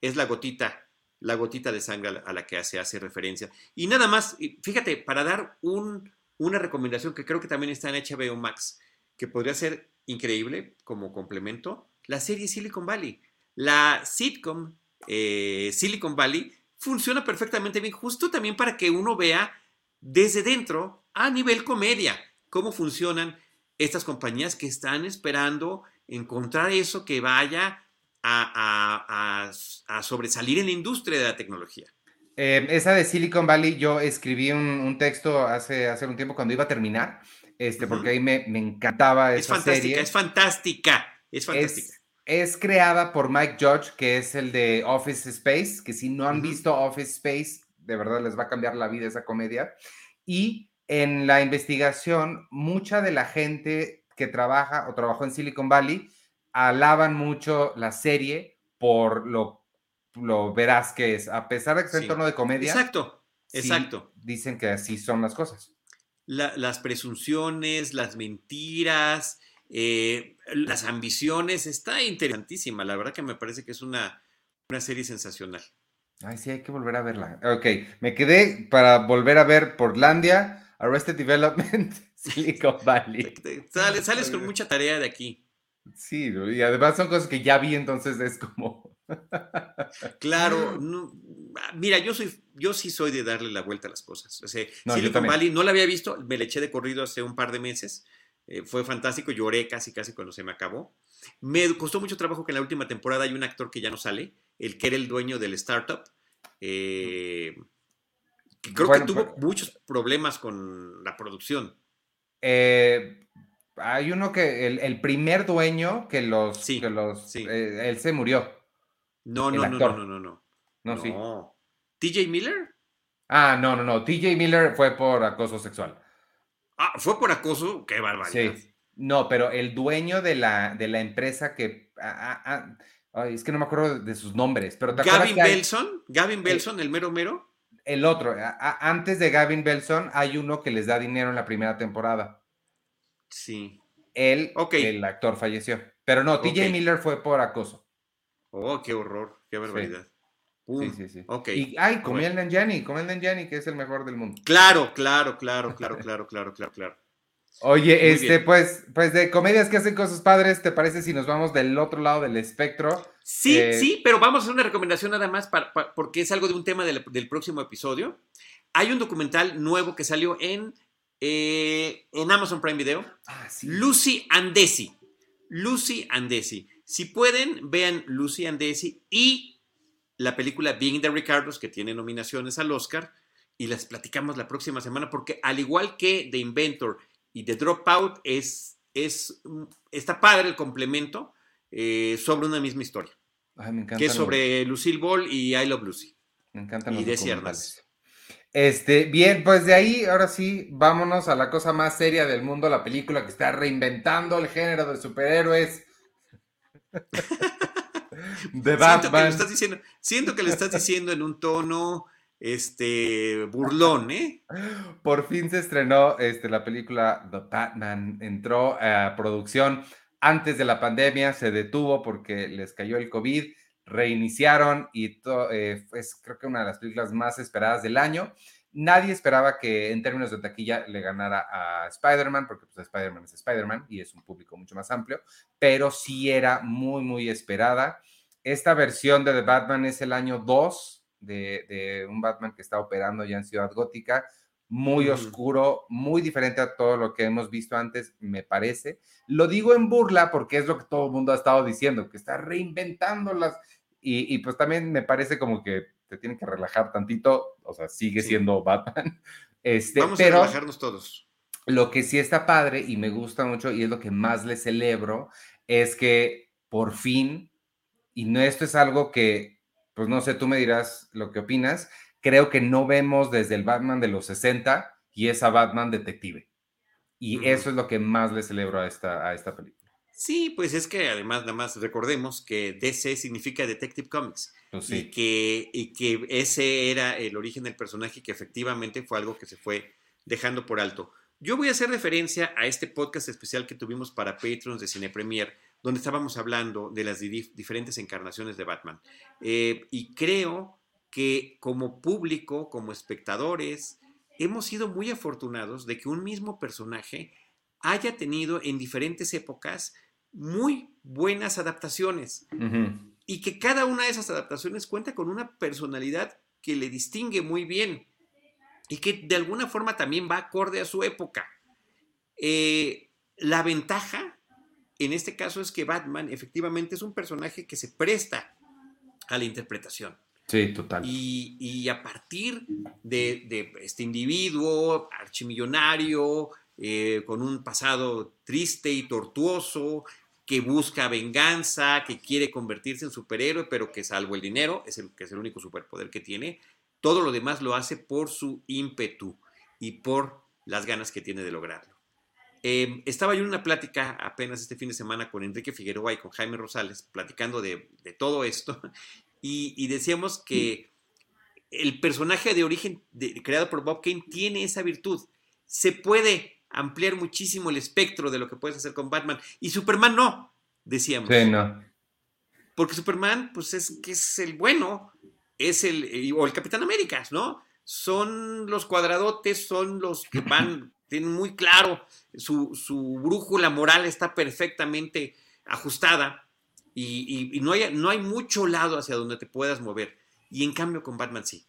es la gotita, la gotita de sangre a la que se hace referencia. Y nada más, fíjate, para dar un, una recomendación que creo que también está en HBO Max, que podría ser increíble como complemento, la serie Silicon Valley. La sitcom eh, Silicon Valley funciona perfectamente bien, justo también para que uno vea desde dentro a nivel comedia, cómo funcionan estas compañías que están esperando encontrar eso que vaya a, sobresalir en la industria de la tecnología. Eh, esa de Silicon Valley, yo escribí un, texto hace, hace un tiempo cuando iba a terminar, este, porque ahí me, encantaba esa es fantástica, Es fantástica, es fantástica. Es, creada por Mike Judge, que es el de Office Space, que si no han visto Office Space, de verdad les va a cambiar la vida esa comedia. Y en la investigación, mucha de la gente que trabaja o trabajó en Silicon Valley alaban mucho la serie por lo, lo veraz que es, a pesar de que es en tono de comedia. Exacto, exacto. dicen que así son las cosas. las presunciones, las mentiras, eh, las ambiciones, está interesantísima. La verdad que me parece que es una, una serie sensacional. Ay, sí, hay que volver a verla. Ok, me quedé para volver a ver Portlandia Arrested Development, Silicon Valley. Sales, con mucha tarea de aquí. Sí, y además son cosas que ya vi, entonces es como. claro, mira, yo soy, yo sí soy de darle la vuelta a las cosas. O Silicon Valley no la había visto, me le eché de corrido hace un par de meses. Eh, fue fantástico, lloré casi, casi cuando se me acabó. Me costó mucho trabajo que en la última temporada hay un actor que ya no sale, el que era el dueño del startup. Eh, Creo que tuvo muchos problemas con la producción. Eh, hay uno que, el, primer dueño que los, sí, que los eh, él se murió. No, no, no, no, no, no, no. sí. ¿TJ Miller? Ah, no, no, no. TJ Miller fue por acoso sexual. Ah, fue por acoso, qué barbaridad. Sí. No, pero el dueño de la, de la empresa que. Ah, ah, es que no me acuerdo de sus nombres, pero Gavin Belson, Gavin Belson, el mero mero el otro, antes de Gavin Belson, hay uno que les da dinero en la primera temporada. Sí. Él, el actor, falleció. Pero no, TJ Miller fue por acoso. Oh, qué horror, qué barbaridad. Sí, sí, sí. Ok. Y, ay, Kumail Nanjiani, Kumail Nanjiani, que es el mejor del mundo. Claro, claro, claro, claro, claro, claro, claro, claro. Oye, este, pues, pues de comedias que hacen cosas padres, ¿te parece si nos vamos del otro lado del espectro? Sí, eh, sí, pero vamos a hacer una recomendación nada más para, porque es algo de un tema del, próximo episodio. Hay un documental nuevo que salió en, eh, en Amazon Prime Video. Ah, Lucy and Desi. Lucy and Desi. Si pueden, vean Lucy and Desi y la película Being the Ricardos, que tiene nominaciones al Oscar, y las platicamos la próxima semana, porque al igual que The Inventor y The Dropout, es, es, está padre el complemento eh, sobre una misma historia. que es sobre Lucille Ball y I Love Lucy. Me encantan y los Este, bien, pues de ahí, ahora sí, vámonos a la cosa más seria del mundo, la película que está reinventando el género de superhéroes. de Batman. Siento que, diciendo, siento que lo estás diciendo en un tono este burlón, ¿eh? Por fin se estrenó este, la película The Batman, entró a producción antes de la pandemia, se detuvo porque les cayó el COVID, reiniciaron y eh, es creo que una de las películas más esperadas del año. Nadie esperaba que en términos de taquilla le ganara a Spider-Man, porque pues, Spider-Man es Spider-Man y es un público mucho más amplio, pero sí era muy, muy esperada. Esta versión de The Batman es el año 2 de, un Batman que está operando ya en Ciudad Gótica, muy oscuro, muy diferente a todo lo que hemos visto antes, me parece. Lo digo en burla porque es lo que todo el mundo ha estado diciendo, que está reinventando las... Y, pues también me parece como que te tienen que relajar tantito, o sea, sigue siendo Batman. Este, Vamos a relajarnos todos. Lo que sí está padre y me gusta mucho y es lo que más le celebro, es que por fin, y no esto es algo que pues no sé, tú me dirás lo que opinas. Creo que no vemos desde el Batman de los 60 y esa Batman detective. Y eso es lo que más le celebro a esta, a esta película. Sí, pues es que además, nada más recordemos que DC significa Detective Comics. Pues y, que, y que ese era el origen del personaje que efectivamente fue algo que se fue dejando por alto. Yo voy a hacer referencia a este podcast especial que tuvimos para Patrons de Cine Premier, donde estábamos hablando de las diferentes encarnaciones de Batman. Eh, y creo que como público, como espectadores, hemos sido muy afortunados de que un mismo personaje haya tenido en diferentes épocas muy buenas adaptaciones y que cada una de esas adaptaciones cuenta con una personalidad que le distingue muy bien y que de alguna forma también va acorde a su época. Eh, la ventaja en este caso es que Batman efectivamente es un personaje que se presta a la interpretación. Sí, total. Y, a partir de, este individuo archimillonario, eh, con un pasado triste y tortuoso, que busca venganza, que quiere convertirse en superhéroe, pero que salvo el dinero, es el, que es el único superpoder que tiene, todo lo demás lo hace por su ímpetu y por las ganas que tiene de lograrlo. Em, estaba yo en una plática apenas este fin de semana con Enrique Figueroa y con Jaime Rosales, platicando de, todo esto, y, decíamos que el personaje de origen creado por Bob Kane tiene esa virtud. Se puede ampliar muchísimo el espectro de lo que puedes hacer con Batman, y Superman no, decíamos. Sí, no. Porque Superman, pues es que es el bueno, es el, o el Capitán América, ¿no? Son los cuadradotes, son los que van tiene muy claro, su, brújula moral está perfectamente ajustada y, no, hay, no hay mucho lado hacia donde te puedas mover. Y en cambio con Batman sí,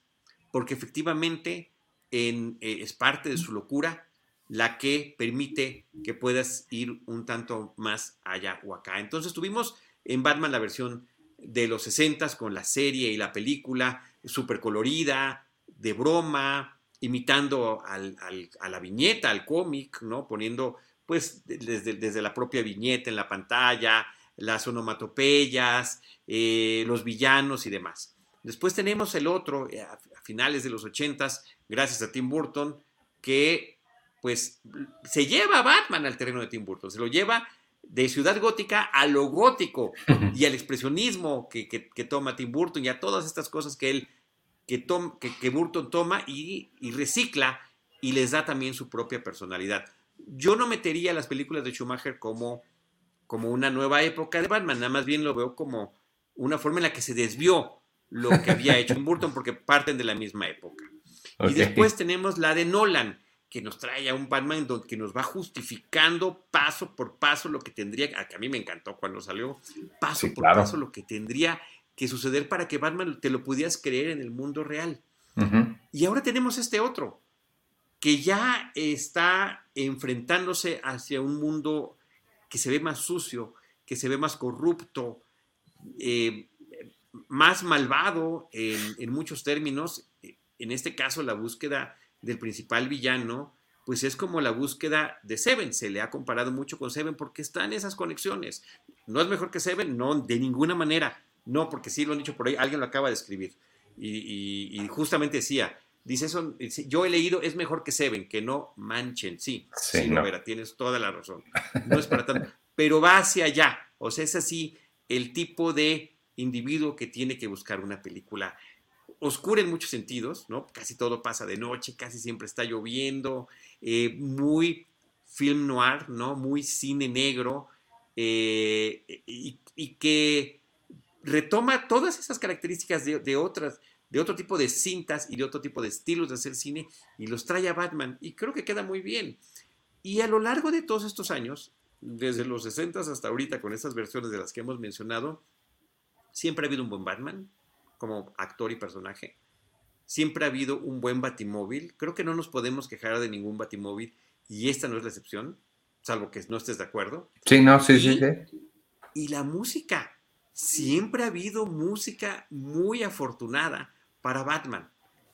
porque efectivamente en, eh, es parte de su locura la que permite que puedas ir un tanto más allá o acá. Entonces tuvimos en Batman la versión de los 60 con la serie y la película, súper colorida, de broma, imitando a la viñeta, al cómic, ¿no? Poniendo, pues, desde, desde, la propia viñeta en la pantalla, las onomatopeyas, eh, los villanos y demás. Después tenemos el otro, eh, a, finales de los ochentas, gracias a Tim Burton, que, pues, se lleva a Batman al terreno de Tim Burton, se lo lleva de ciudad gótica a lo gótico y al expresionismo que, que toma Tim Burton y a todas estas cosas que él que, que, Burton toma y, recicla y les da también su propia personalidad. Yo no metería las películas de Schumacher como, como una nueva época de Batman, nada más bien lo veo como una forma en la que se desvió lo que había hecho en Burton porque parten de la misma época. Y después tenemos la de Nolan, que nos trae a un Batman que nos va justificando paso por paso lo que tendría, que a mí me encantó cuando salió, paso por paso lo que tendría que suceder para que Batman te lo pudieras creer en el mundo real. Y ahora tenemos este otro, que ya está enfrentándose hacia un mundo que se ve más sucio, que se ve más corrupto, eh, más malvado en, muchos términos. En este caso, la búsqueda del principal villano, pues es como la búsqueda de Seven. Se le ha comparado mucho con Seven porque están esas conexiones. ¿No es mejor que Seven? No, de ninguna manera. No, porque sí lo han dicho por ahí, alguien lo acaba de escribir. Y, justamente decía, dice eso, yo he leído, es mejor que Seven, que no manchen. Sí, sí, no. tienes toda la razón. No es para tanto, pero va hacia allá. O sea, es así el tipo de individuo que tiene que buscar una película oscura en muchos sentidos, ¿no? Casi todo pasa de noche, casi siempre está lloviendo, eh, muy film noir, ¿no? Muy cine negro, eh, y, que retoma todas esas características de, otras, de otro tipo de cintas y de otro tipo de estilos de hacer cine y los trae a Batman y creo que queda muy bien. Y a lo largo de todos estos años, desde los 60 hasta ahorita con estas versiones de las que hemos mencionado, siempre ha habido un buen Batman como actor y personaje. Siempre ha habido un buen Batimóvil. Creo que no nos podemos quejar de ningún Batimóvil y esta no es la excepción, salvo que no estés de acuerdo. Sí, no, sí, sí, sí. Y la música siempre ha habido música muy afortunada para Batman.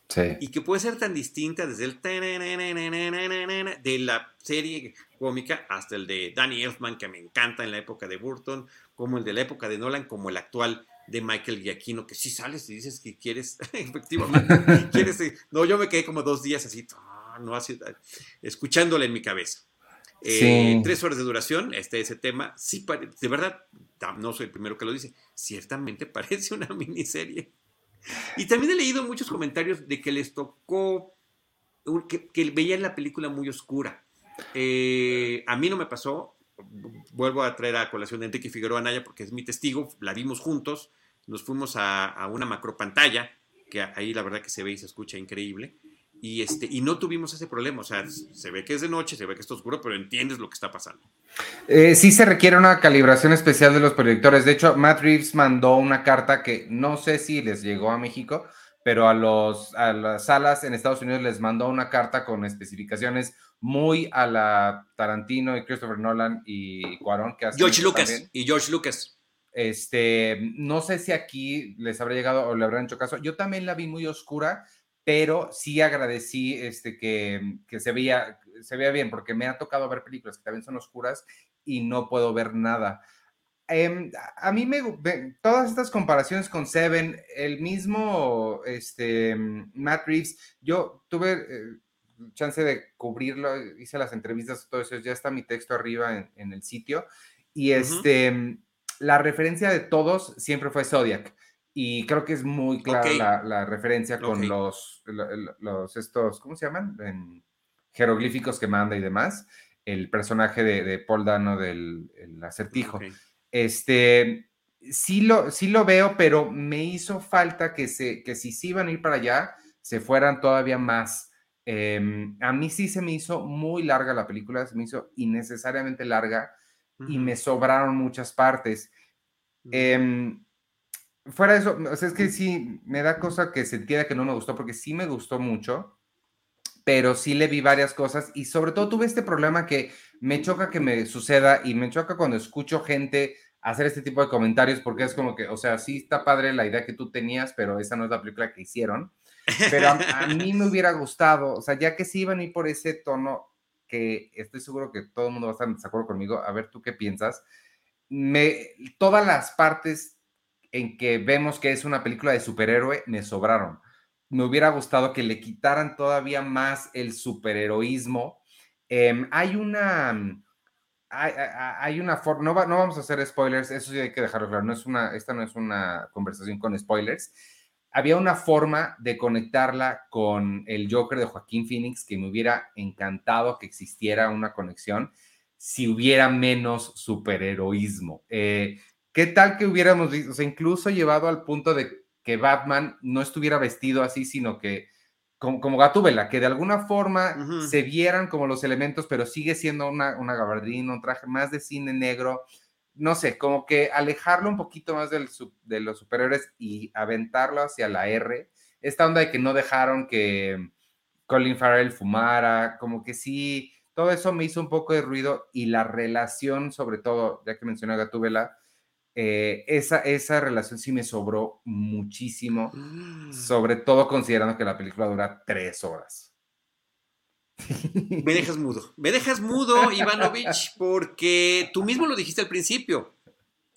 Sí. Y que puede ser tan distinta desde el de la serie cómica hasta el de Danny Elfman, que me encanta en la época de Burton, como el de la época de Nolan, como el actual de Michael Giacchino, que si sales y dices que quieres, efectivamente, quieres, no, yo me quedé como dos días así, no así, escuchándole en mi cabeza. Eh, tres horas de duración, este ese tema, sí, de verdad, no soy el primero que lo dice, ciertamente parece una miniserie. Y también he leído muchos comentarios de que les tocó, que, veían la película muy oscura. Eh, a mí no me pasó, vuelvo a traer a colación de Enrique Figueroa Anaya porque es mi testigo, la vimos juntos, nos fuimos a, a una macro pantalla, que ahí la verdad que se ve y se escucha increíble. Y, este, y no tuvimos ese problema, o sea, se ve que es de noche, se ve que está oscuro, pero entiendes lo que está pasando. Eh, sí se requiere una calibración especial de los proyectores. De hecho, Matt Reeves mandó una carta que no sé si les llegó a México, pero a, los, a las salas en Estados Unidos les mandó una carta con especificaciones muy a la Tarantino y Christopher Nolan y Cuarón. Que George Lucas y George Lucas. Este, no sé si aquí les habrá llegado o le habrán hecho caso. Yo también la vi muy oscura pero sí agradecí este, que, que, se, veía, se veía bien, porque me ha tocado ver películas que también son oscuras y no puedo ver nada. Em, a mí me todas estas comparaciones con Seven, el mismo este, Matt Reeves, yo tuve eh, chance de cubrirlo, hice las entrevistas, todo eso, ya está mi texto arriba en, el sitio, y este, la referencia de todos siempre fue Zodiac. Y creo que es muy clara la, referencia con los, los, estos, ¿cómo se llaman? En jeroglíficos que manda y demás. El personaje de, Paul Dano del acertijo. Este, sí lo, sí lo veo, pero me hizo falta que, se, que si sí iban a ir para allá, se fueran todavía más. Em, a mí sí se me hizo muy larga la película, se me hizo innecesariamente larga y me sobraron muchas partes fuera de eso, o sea, es que sí, me da cosa que se entienda que no me gustó, porque sí me gustó mucho, pero sí le vi varias cosas y sobre todo tuve este problema que me choca que me suceda y me choca cuando escucho gente hacer este tipo de comentarios porque es como que, o sea, sí está padre la idea que tú tenías, pero esa no es la película que hicieron. Pero a, mí me hubiera gustado, o sea, ya que sí iban a ir por ese tono que estoy seguro que todo el mundo va a estar de acuerdo conmigo, a ver tú qué piensas. Me, todas las partes en que vemos que es una película de superhéroe, me sobraron. Me hubiera gustado que le quitaran todavía más el superheroísmo. Em, hay una... Mm, hay, una forma, no, no, vamos a hacer spoilers, eso sí hay que dejarlo claro, no es una, esta no es una conversación con spoilers. Había una forma de conectarla con el Joker de Joaquín Phoenix que me hubiera encantado que existiera una conexión si hubiera menos superheroísmo. Eh, ¿Qué tal que hubiéramos o sea, incluso llevado al punto de que Batman no estuviera vestido así, sino que como, como Gatúbela, que de alguna forma se vieran como los elementos, pero sigue siendo una, una gabardina, un traje más de cine negro. No sé, como que alejarlo un poquito más del, de los superhéroes y aventarlo hacia la R. Esta onda de que no dejaron que Colin Farrell fumara, como que sí, todo eso me hizo un poco de ruido y la relación, sobre todo, ya que mencioné a Gatúbela, eh, esa, esa relación sí me sobró muchísimo, mm. sobre todo considerando que la película dura tres horas. Me dejas mudo, me dejas mudo, Ivanovich, porque tú mismo lo dijiste al principio.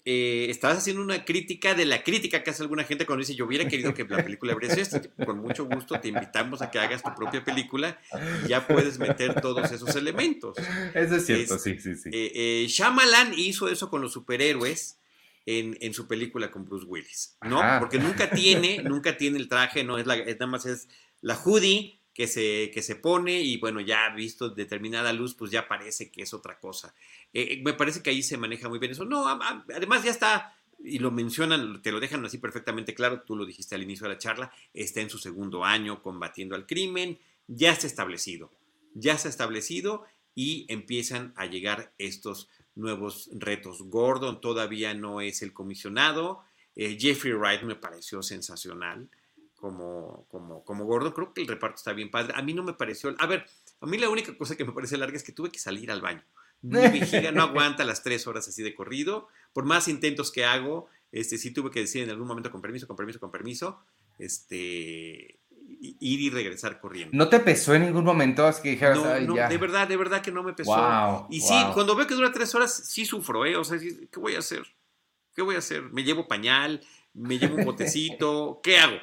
Eh, estabas haciendo una crítica de la crítica que hace alguna gente cuando dice yo hubiera querido que la película abriese esto. Con mucho gusto te invitamos a que hagas tu propia película y ya puedes meter todos esos elementos. Eso es cierto, sí, sí, sí. Eh, eh, Shyamalan hizo eso con los superhéroes en, su película con Bruce Willis, ¿no? Porque nunca tiene, nunca tiene el traje, no es, la, nada más es la hoodie que se, que se pone y bueno, ya visto determinada luz, pues ya parece que es otra cosa. Eh, me parece que ahí se maneja muy bien eso. No, además ya está, y lo mencionan, te lo dejan así perfectamente claro, tú lo dijiste al inicio de la charla, está en su segundo año combatiendo al crimen, ya está establecido, ya está establecido y empiezan a llegar estos nuevos retos. Gordon todavía no es el comisionado. Eh, Jeffrey Wright me pareció sensacional como, como, como Gordon. Creo que el reparto está bien padre. A mí no me pareció. A ver, a mí la única cosa que me parece larga es que tuve que salir al baño. Mi vejiga no aguanta las tres horas así de corrido. Por más intentos que hago, este, sí tuve que decir en algún momento con permiso, con permiso, con permiso. Este, ir y regresar corriendo. ¿No te pesó en ningún momento? Es que dijeras, no, no, de verdad, de verdad que no me pesó. y sí, cuando veo que dura tres horas, sí sufro, ¿eh? O sea, ¿qué voy a hacer? ¿Qué voy a hacer? ¿Me llevo pañal? ¿Me llevo un botecito? ¿Qué hago?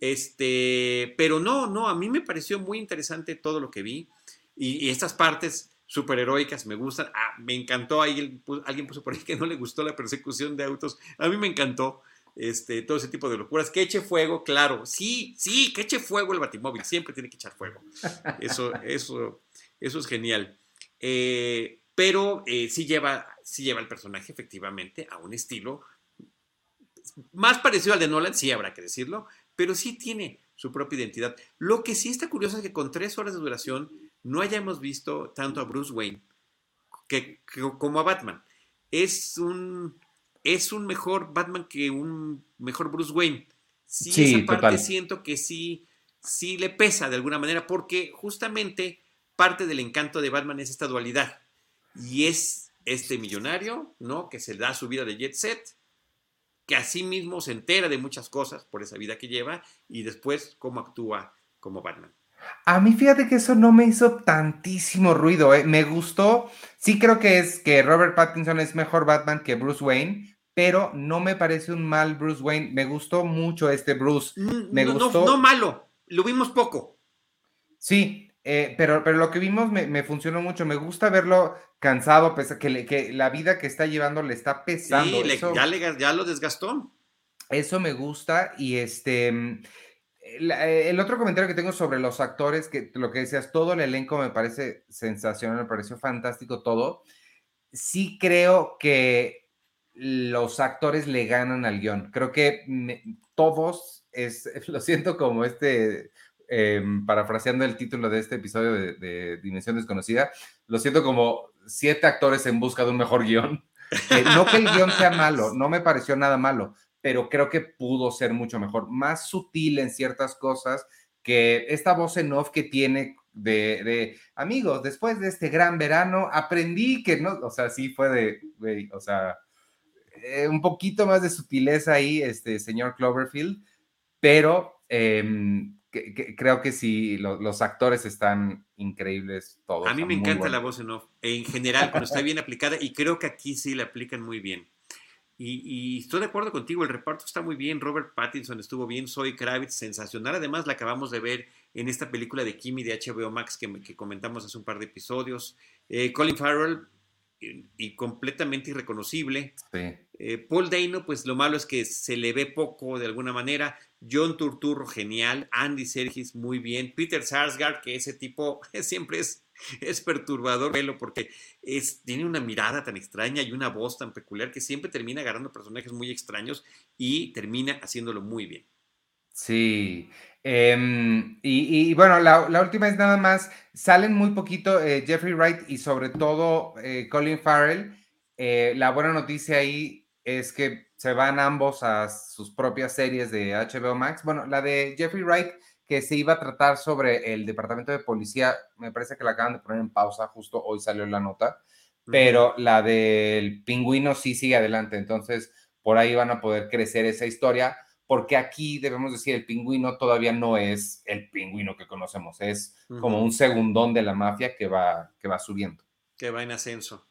Este, pero no, no, a mí me pareció muy interesante todo lo que vi. Y, estas partes superheroicas me gustan. Ah, me encantó, alguien, alguien puso por ahí que no le gustó la persecución de autos. A mí me encantó este, todo ese tipo de locuras. Que eche fuego, claro. Sí, sí, que eche fuego el batimóvil. Siempre tiene que echar fuego. Eso, eso, eso es genial. Eh, pero eh, sí, lleva, sí lleva el personaje efectivamente a un estilo más parecido al de Nolan, sí habrá que decirlo, pero sí tiene su propia identidad. Lo que sí está curioso es que con tres horas de duración no hayamos visto tanto a Bruce Wayne como a Batman. Es un, es un mejor Batman que un mejor Bruce Wayne. Sí, esa parte siento que sí, sí le pesa de alguna manera, porque justamente parte del encanto de Batman es esta dualidad. Y es este millonario, ¿no? Que se da su vida de jet set, que así mismo se entera de muchas cosas por esa vida que lleva y después cómo actúa como Batman. A mí fíjate que eso no me hizo tantísimo ruido, ¿eh? me gustó, sí creo que es que Robert Pattinson es mejor Batman que Bruce Wayne, pero no me parece un mal Bruce Wayne. Me gustó mucho este Bruce. Mm, me no, gustó. No, malo, lo vimos poco. Sí, eh, pero, pero lo que vimos me, funcionó mucho. Me gusta verlo cansado, que, que la vida que está llevando le está pesando. Sí, ya, ya lo desgastó. Eso me gusta. Y este. Mm, eh, el otro comentario que tengo sobre los actores, que lo que decías, todo el elenco me parece sensacional, me pareció fantástico todo. Sí creo que los actores le ganan al guion. Creo que todos, es, lo siento como este, em, parafraseando el título de este episodio de, Dimensión Desconocida, lo siento como siete actores en busca de un mejor guion. Eh, no que el guion sea malo, no me pareció nada malo, pero creo que pudo ser mucho mejor, más sutil en ciertas cosas que esta voz en off que tiene de, de, amigos, después de este gran verano, aprendí que no, o sea, sí fue de, o sea, eh, un poquito más de sutileza ahí, este señor Cloverfield, pero em, creo que sí, los actores están increíbles todos. A mí me encanta la voz en off, en general, cuando está bien aplicada, y creo que aquí sí la aplican muy bien. Y, estoy de acuerdo contigo, el reparto está muy bien, Robert Pattinson estuvo bien, Zoe Kravitz sensacional, además la acabamos de ver en esta película de Kimi de HBO Max que, que comentamos hace un par de episodios. Eh, Colin Farrell y, completamente irreconocible. Eh, Paul Dano, pues lo malo es que se le ve poco de alguna manera. John Turturro, genial. Andy Sergis, muy bien. Peter Sarsgaard, que ese tipo siempre es, es perturbador verlo porque es, tiene una mirada tan extraña y una voz tan peculiar que siempre termina agarrando personajes muy extraños y termina haciéndolo muy bien. Sí. Em, y, bueno, la, última es nada más, salen muy poquito eh, Jeffrey Wright y sobre todo eh, Colin Farrell. Eh, la buena noticia ahí es que se van ambos a sus propias series de HBO Max. Bueno, la de Jeffrey Wright, que se iba a tratar sobre el departamento de policía, me parece que la acaban de poner en pausa, justo hoy salió la nota, pero la del pingüino sí sigue adelante, entonces por ahí van a poder crecer esa historia porque aquí debemos decir, el pingüino todavía no es el pingüino que conocemos, es como un segundón de la mafia que va, que va subiendo. Que va en ascenso.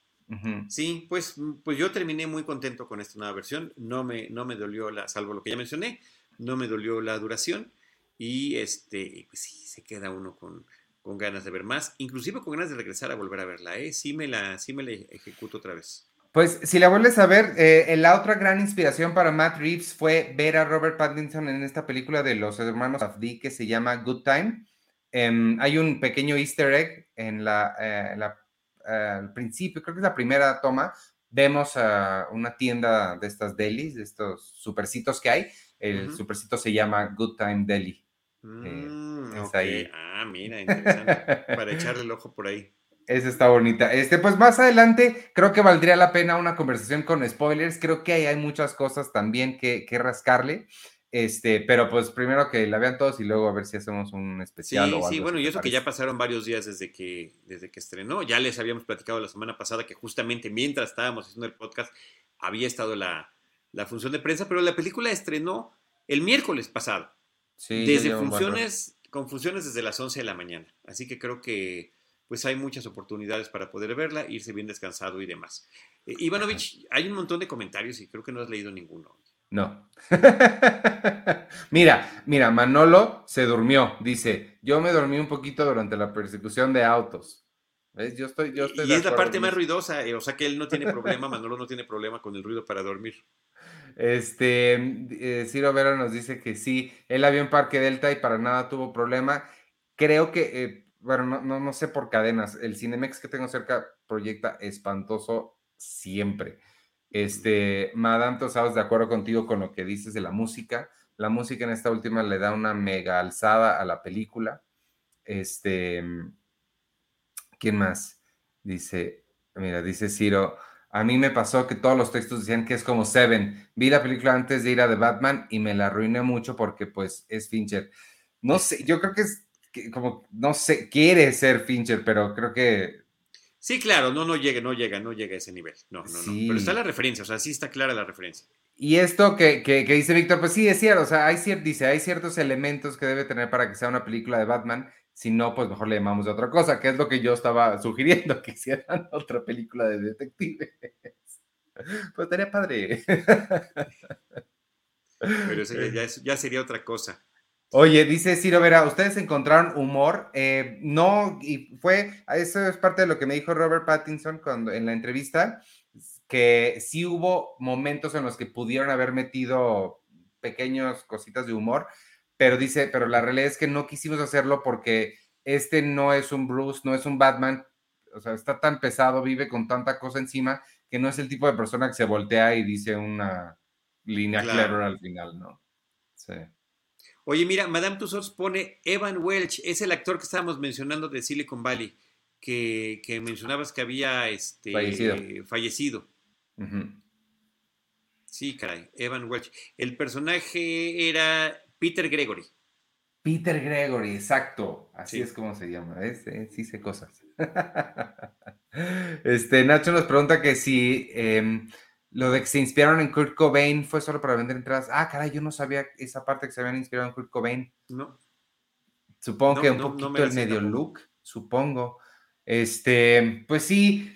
Sí, pues, pues yo terminé muy contento con esta nueva versión, no me, no me dolió, la, salvo lo que ya mencioné, no me dolió la duración y este, pues sí, se queda uno con, con ganas de ver más, inclusive con ganas de regresar a volver a verla, ¿eh? sí, me la, sí me la ejecuto otra vez. Pues si la vuelves a ver, eh, la otra gran inspiración para Matt Reeves fue ver a Robert Pattinson en esta película de los hermanos Afdi que se llama Good Time. Em, hay un pequeño easter egg en la, eh, eh, al principio, creo que es la primera toma, vemos a una tienda de estas delis, de estos supercitos que hay. El supercito se llama Good Time Deli. Mm, ah, mira, interesante. para echarle el ojo por ahí. Esa está bonita. Este, pues más adelante creo que valdría la pena una conversación con spoilers. Creo que ahí hay muchas cosas también que, rascarle. Este, pero pues primero que la vean todos y luego a ver si hacemos un especial. Sí, sí, bueno, y eso que ya pasaron varios días desde que, desde que estrenó. Ya les habíamos platicado la semana pasada que justamente mientras estábamos haciendo el podcast había estado la, función de prensa, pero la película estrenó el miércoles pasado. Sí, desde funciones, con funciones desde las 11 de la mañana. Así que creo que pues hay muchas oportunidades para poder verla, irse bien descansado y demás. Eh, Ivanovich, hay un montón de comentarios y creo que no has leído ninguno. No. mira, mira, Manolo se durmió. Dice, yo me dormí un poquito durante la persecución de autos. ¿Ves? Yo estoy, yo estoy y es la parte más ruidosa, eh, o sea que él no tiene problema, Manolo no tiene problema con el ruido para dormir. Este, eh, Ciro Vera nos dice que sí, él había en Parque Delta y para nada tuvo problema. Creo que eh, bueno, no, no, sé por cadenas, el Cinemex que tengo cerca proyecta espantoso siempre. Este, Madame Tosados, de acuerdo contigo con lo que dices de la música. La música en esta última le da una mega alzada a la película. Este, ¿quién más? Dice, mira, dice Ciro, a mí me pasó que todos los textos decían que es como Seven. Vi la película antes de ir a The Batman y me la arruiné mucho porque pues es Fincher. No sé, yo creo que es como, no sé, quiere ser Fincher, pero creo que... Sí, claro, no, no llega, no llega, no llega a ese nivel. No, no, no. Pero está la referencia, o sea, sí está clara la referencia. Y esto que, que, dice Víctor, pues sí, es cierto, o sea, hay, dice, hay ciertos elementos que debe tener para que sea una película de Batman, si no, pues mejor le llamamos de otra cosa, que es lo que yo estaba sugiriendo, que hicieran otra película de detectives. Pues estaría padre. Pero ya sería otra cosa. Oye, dice Ciro Vera, ¿ustedes encontraron humor? Eh, no, y fue, eso es parte de lo que me dijo Robert Pattinson cuando, en la entrevista, que sí hubo momentos en los que pudieron haber metido pequeños cositas de humor, pero dice, pero la realidad es que no quisimos hacerlo porque este no es un Bruce, no es un Batman, o sea, está tan pesado, vive con tanta cosa encima, que no es el tipo de persona que se voltea y dice una línea clara al final, ¿no? Sí. Oye, mira, Madame Tussauds pone Evan Welch, es el actor que estábamos mencionando de Silicon Valley, que, mencionabas que había este, fallecido. Sí, caray, Evan Welch. El personaje era Peter Gregory. Peter Gregory, exacto. Así es como se llama. sí sé cosas. este, Nacho nos pregunta que si em, lo de que se inspiraron en Kurt Cobain fue solo para vender entradas. Ah, caray, yo no sabía esa parte que se habían inspirado en Kurt Cobain. No. Supongo que un poquito el medio look, supongo. Este, pues sí.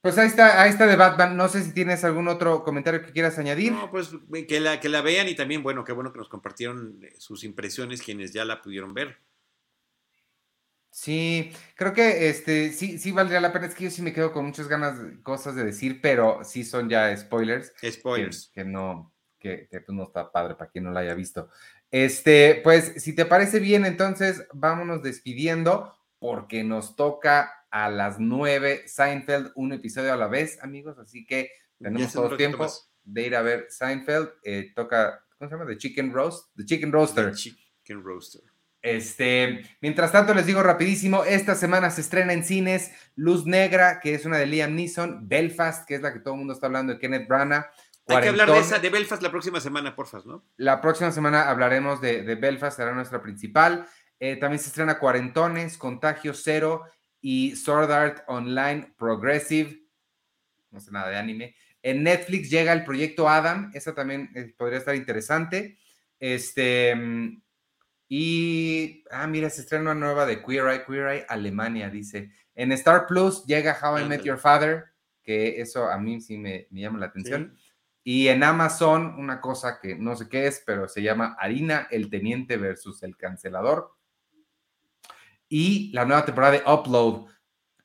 Pues ahí está, ahí está de Batman. No sé si tienes algún otro comentario que quieras añadir. No, pues que la, que la vean y también, bueno, qué bueno que nos compartieron sus impresiones quienes ya la pudieron ver. Sí, creo que este sí, sí valdría la pena. Es que yo sí me quedo con muchas ganas, cosas de decir, pero sí son ya spoilers. Spoilers. Que, no, que, pues no está padre para quien no la haya visto. Este, pues, si te parece bien, entonces vámonos despidiendo, porque nos toca a las nueve Seinfeld, un episodio a la vez, amigos. Así que tenemos todo el tiempo de ir a ver Seinfeld. Eh, toca, ¿cómo se llama? The Chicken Roast, The Chicken Roaster. The Chicken Roaster. Este, mientras tanto, les digo rapidísimo, esta semana se estrena en cines Luz Negra, que es una de Liam Neeson, Belfast, que es la que todo el mundo está hablando de Kenneth Branagh. Hay que hablar de esa, de Belfast la próxima semana, porfa, ¿no? La próxima semana hablaremos de, de Belfast, será nuestra principal. Eh, también se estrena Cuarentones, Contagio Cero y Sword Art Online Progressive. No sé nada de anime. En Netflix llega el proyecto Adam, esa también eh, podría estar interesante. Este, mm, y, ah, mira, se estrena una nueva de Queer Eye, Queer Eye Alemania, dice. En Star Plus llega How I Met Your Father, que eso a mí sí me, llama la atención. Y en Amazon, una cosa que no sé qué es, pero se llama Harina, el Teniente versus el Cancelador. Y la nueva temporada de Upload,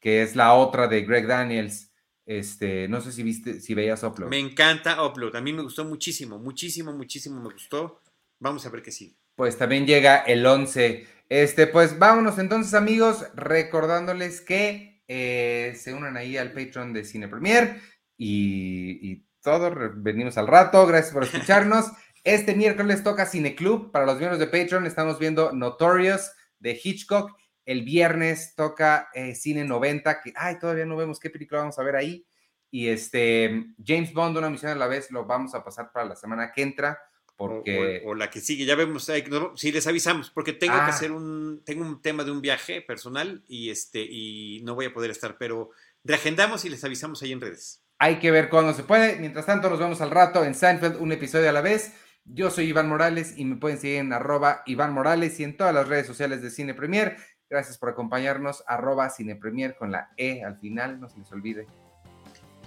que es la otra de Greg Daniels. Este, no sé si viste, si veías Upload. Me encanta Upload. A mí me gustó muchísimo, muchísimo, muchísimo me gustó. Vamos a ver qué sigue pues también llega el 11. Este, pues vámonos entonces, amigos, recordándoles que eh, se unan ahí al Patreon de Cine Premier y, y todos venimos al rato. Gracias por escucharnos. Este miércoles toca Cine Club. Para los miembros de Patreon estamos viendo Notorious de Hitchcock. El viernes toca eh, Cine 90, que, ay, todavía no vemos qué película vamos a ver ahí. Y este, James Bond, una misión a la vez, lo vamos a pasar para la semana que entra. Porque... O, la que sigue, ya vemos, si les avisamos, porque tengo que ah. hacer un, tengo un tema de un viaje personal y, este, y no voy a poder estar, pero reagendamos y les avisamos ahí en redes. Hay que ver cuándo se puede. Mientras tanto, nos vemos al rato en Seinfeld, un episodio a la vez. Yo soy Iván Morales y me pueden seguir en arroba Iván Morales y en todas las redes sociales de Cine Premier. Gracias por acompañarnos, arroba Cine Premier con la E al final, no se les olvide.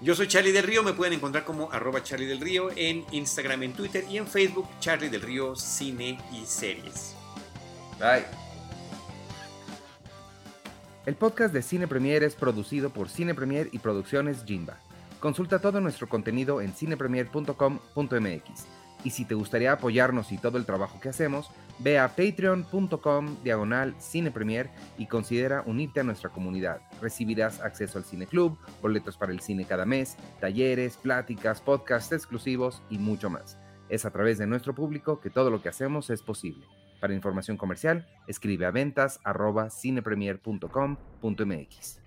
Yo soy Charlie del Río, me pueden encontrar como arroba Charlie del Río en Instagram, en Twitter y en Facebook, Charlie del Río Cine y Series. Bye. El podcast de Cine Premier es producido por Cine Premier y Producciones Jimba. Consulta todo nuestro contenido en cinepremier.com.mx. Y si te gustaría apoyarnos y todo el trabajo que hacemos, ve a patreon.com diagonal cinepremier y considera unirte a nuestra comunidad. Recibirás acceso al cine club, boletos para el cine cada mes, talleres, pláticas, podcasts exclusivos y mucho más. Es a través de nuestro público que todo lo que hacemos es posible. Para información comercial, escribe a ventas cinepremier.com.mx.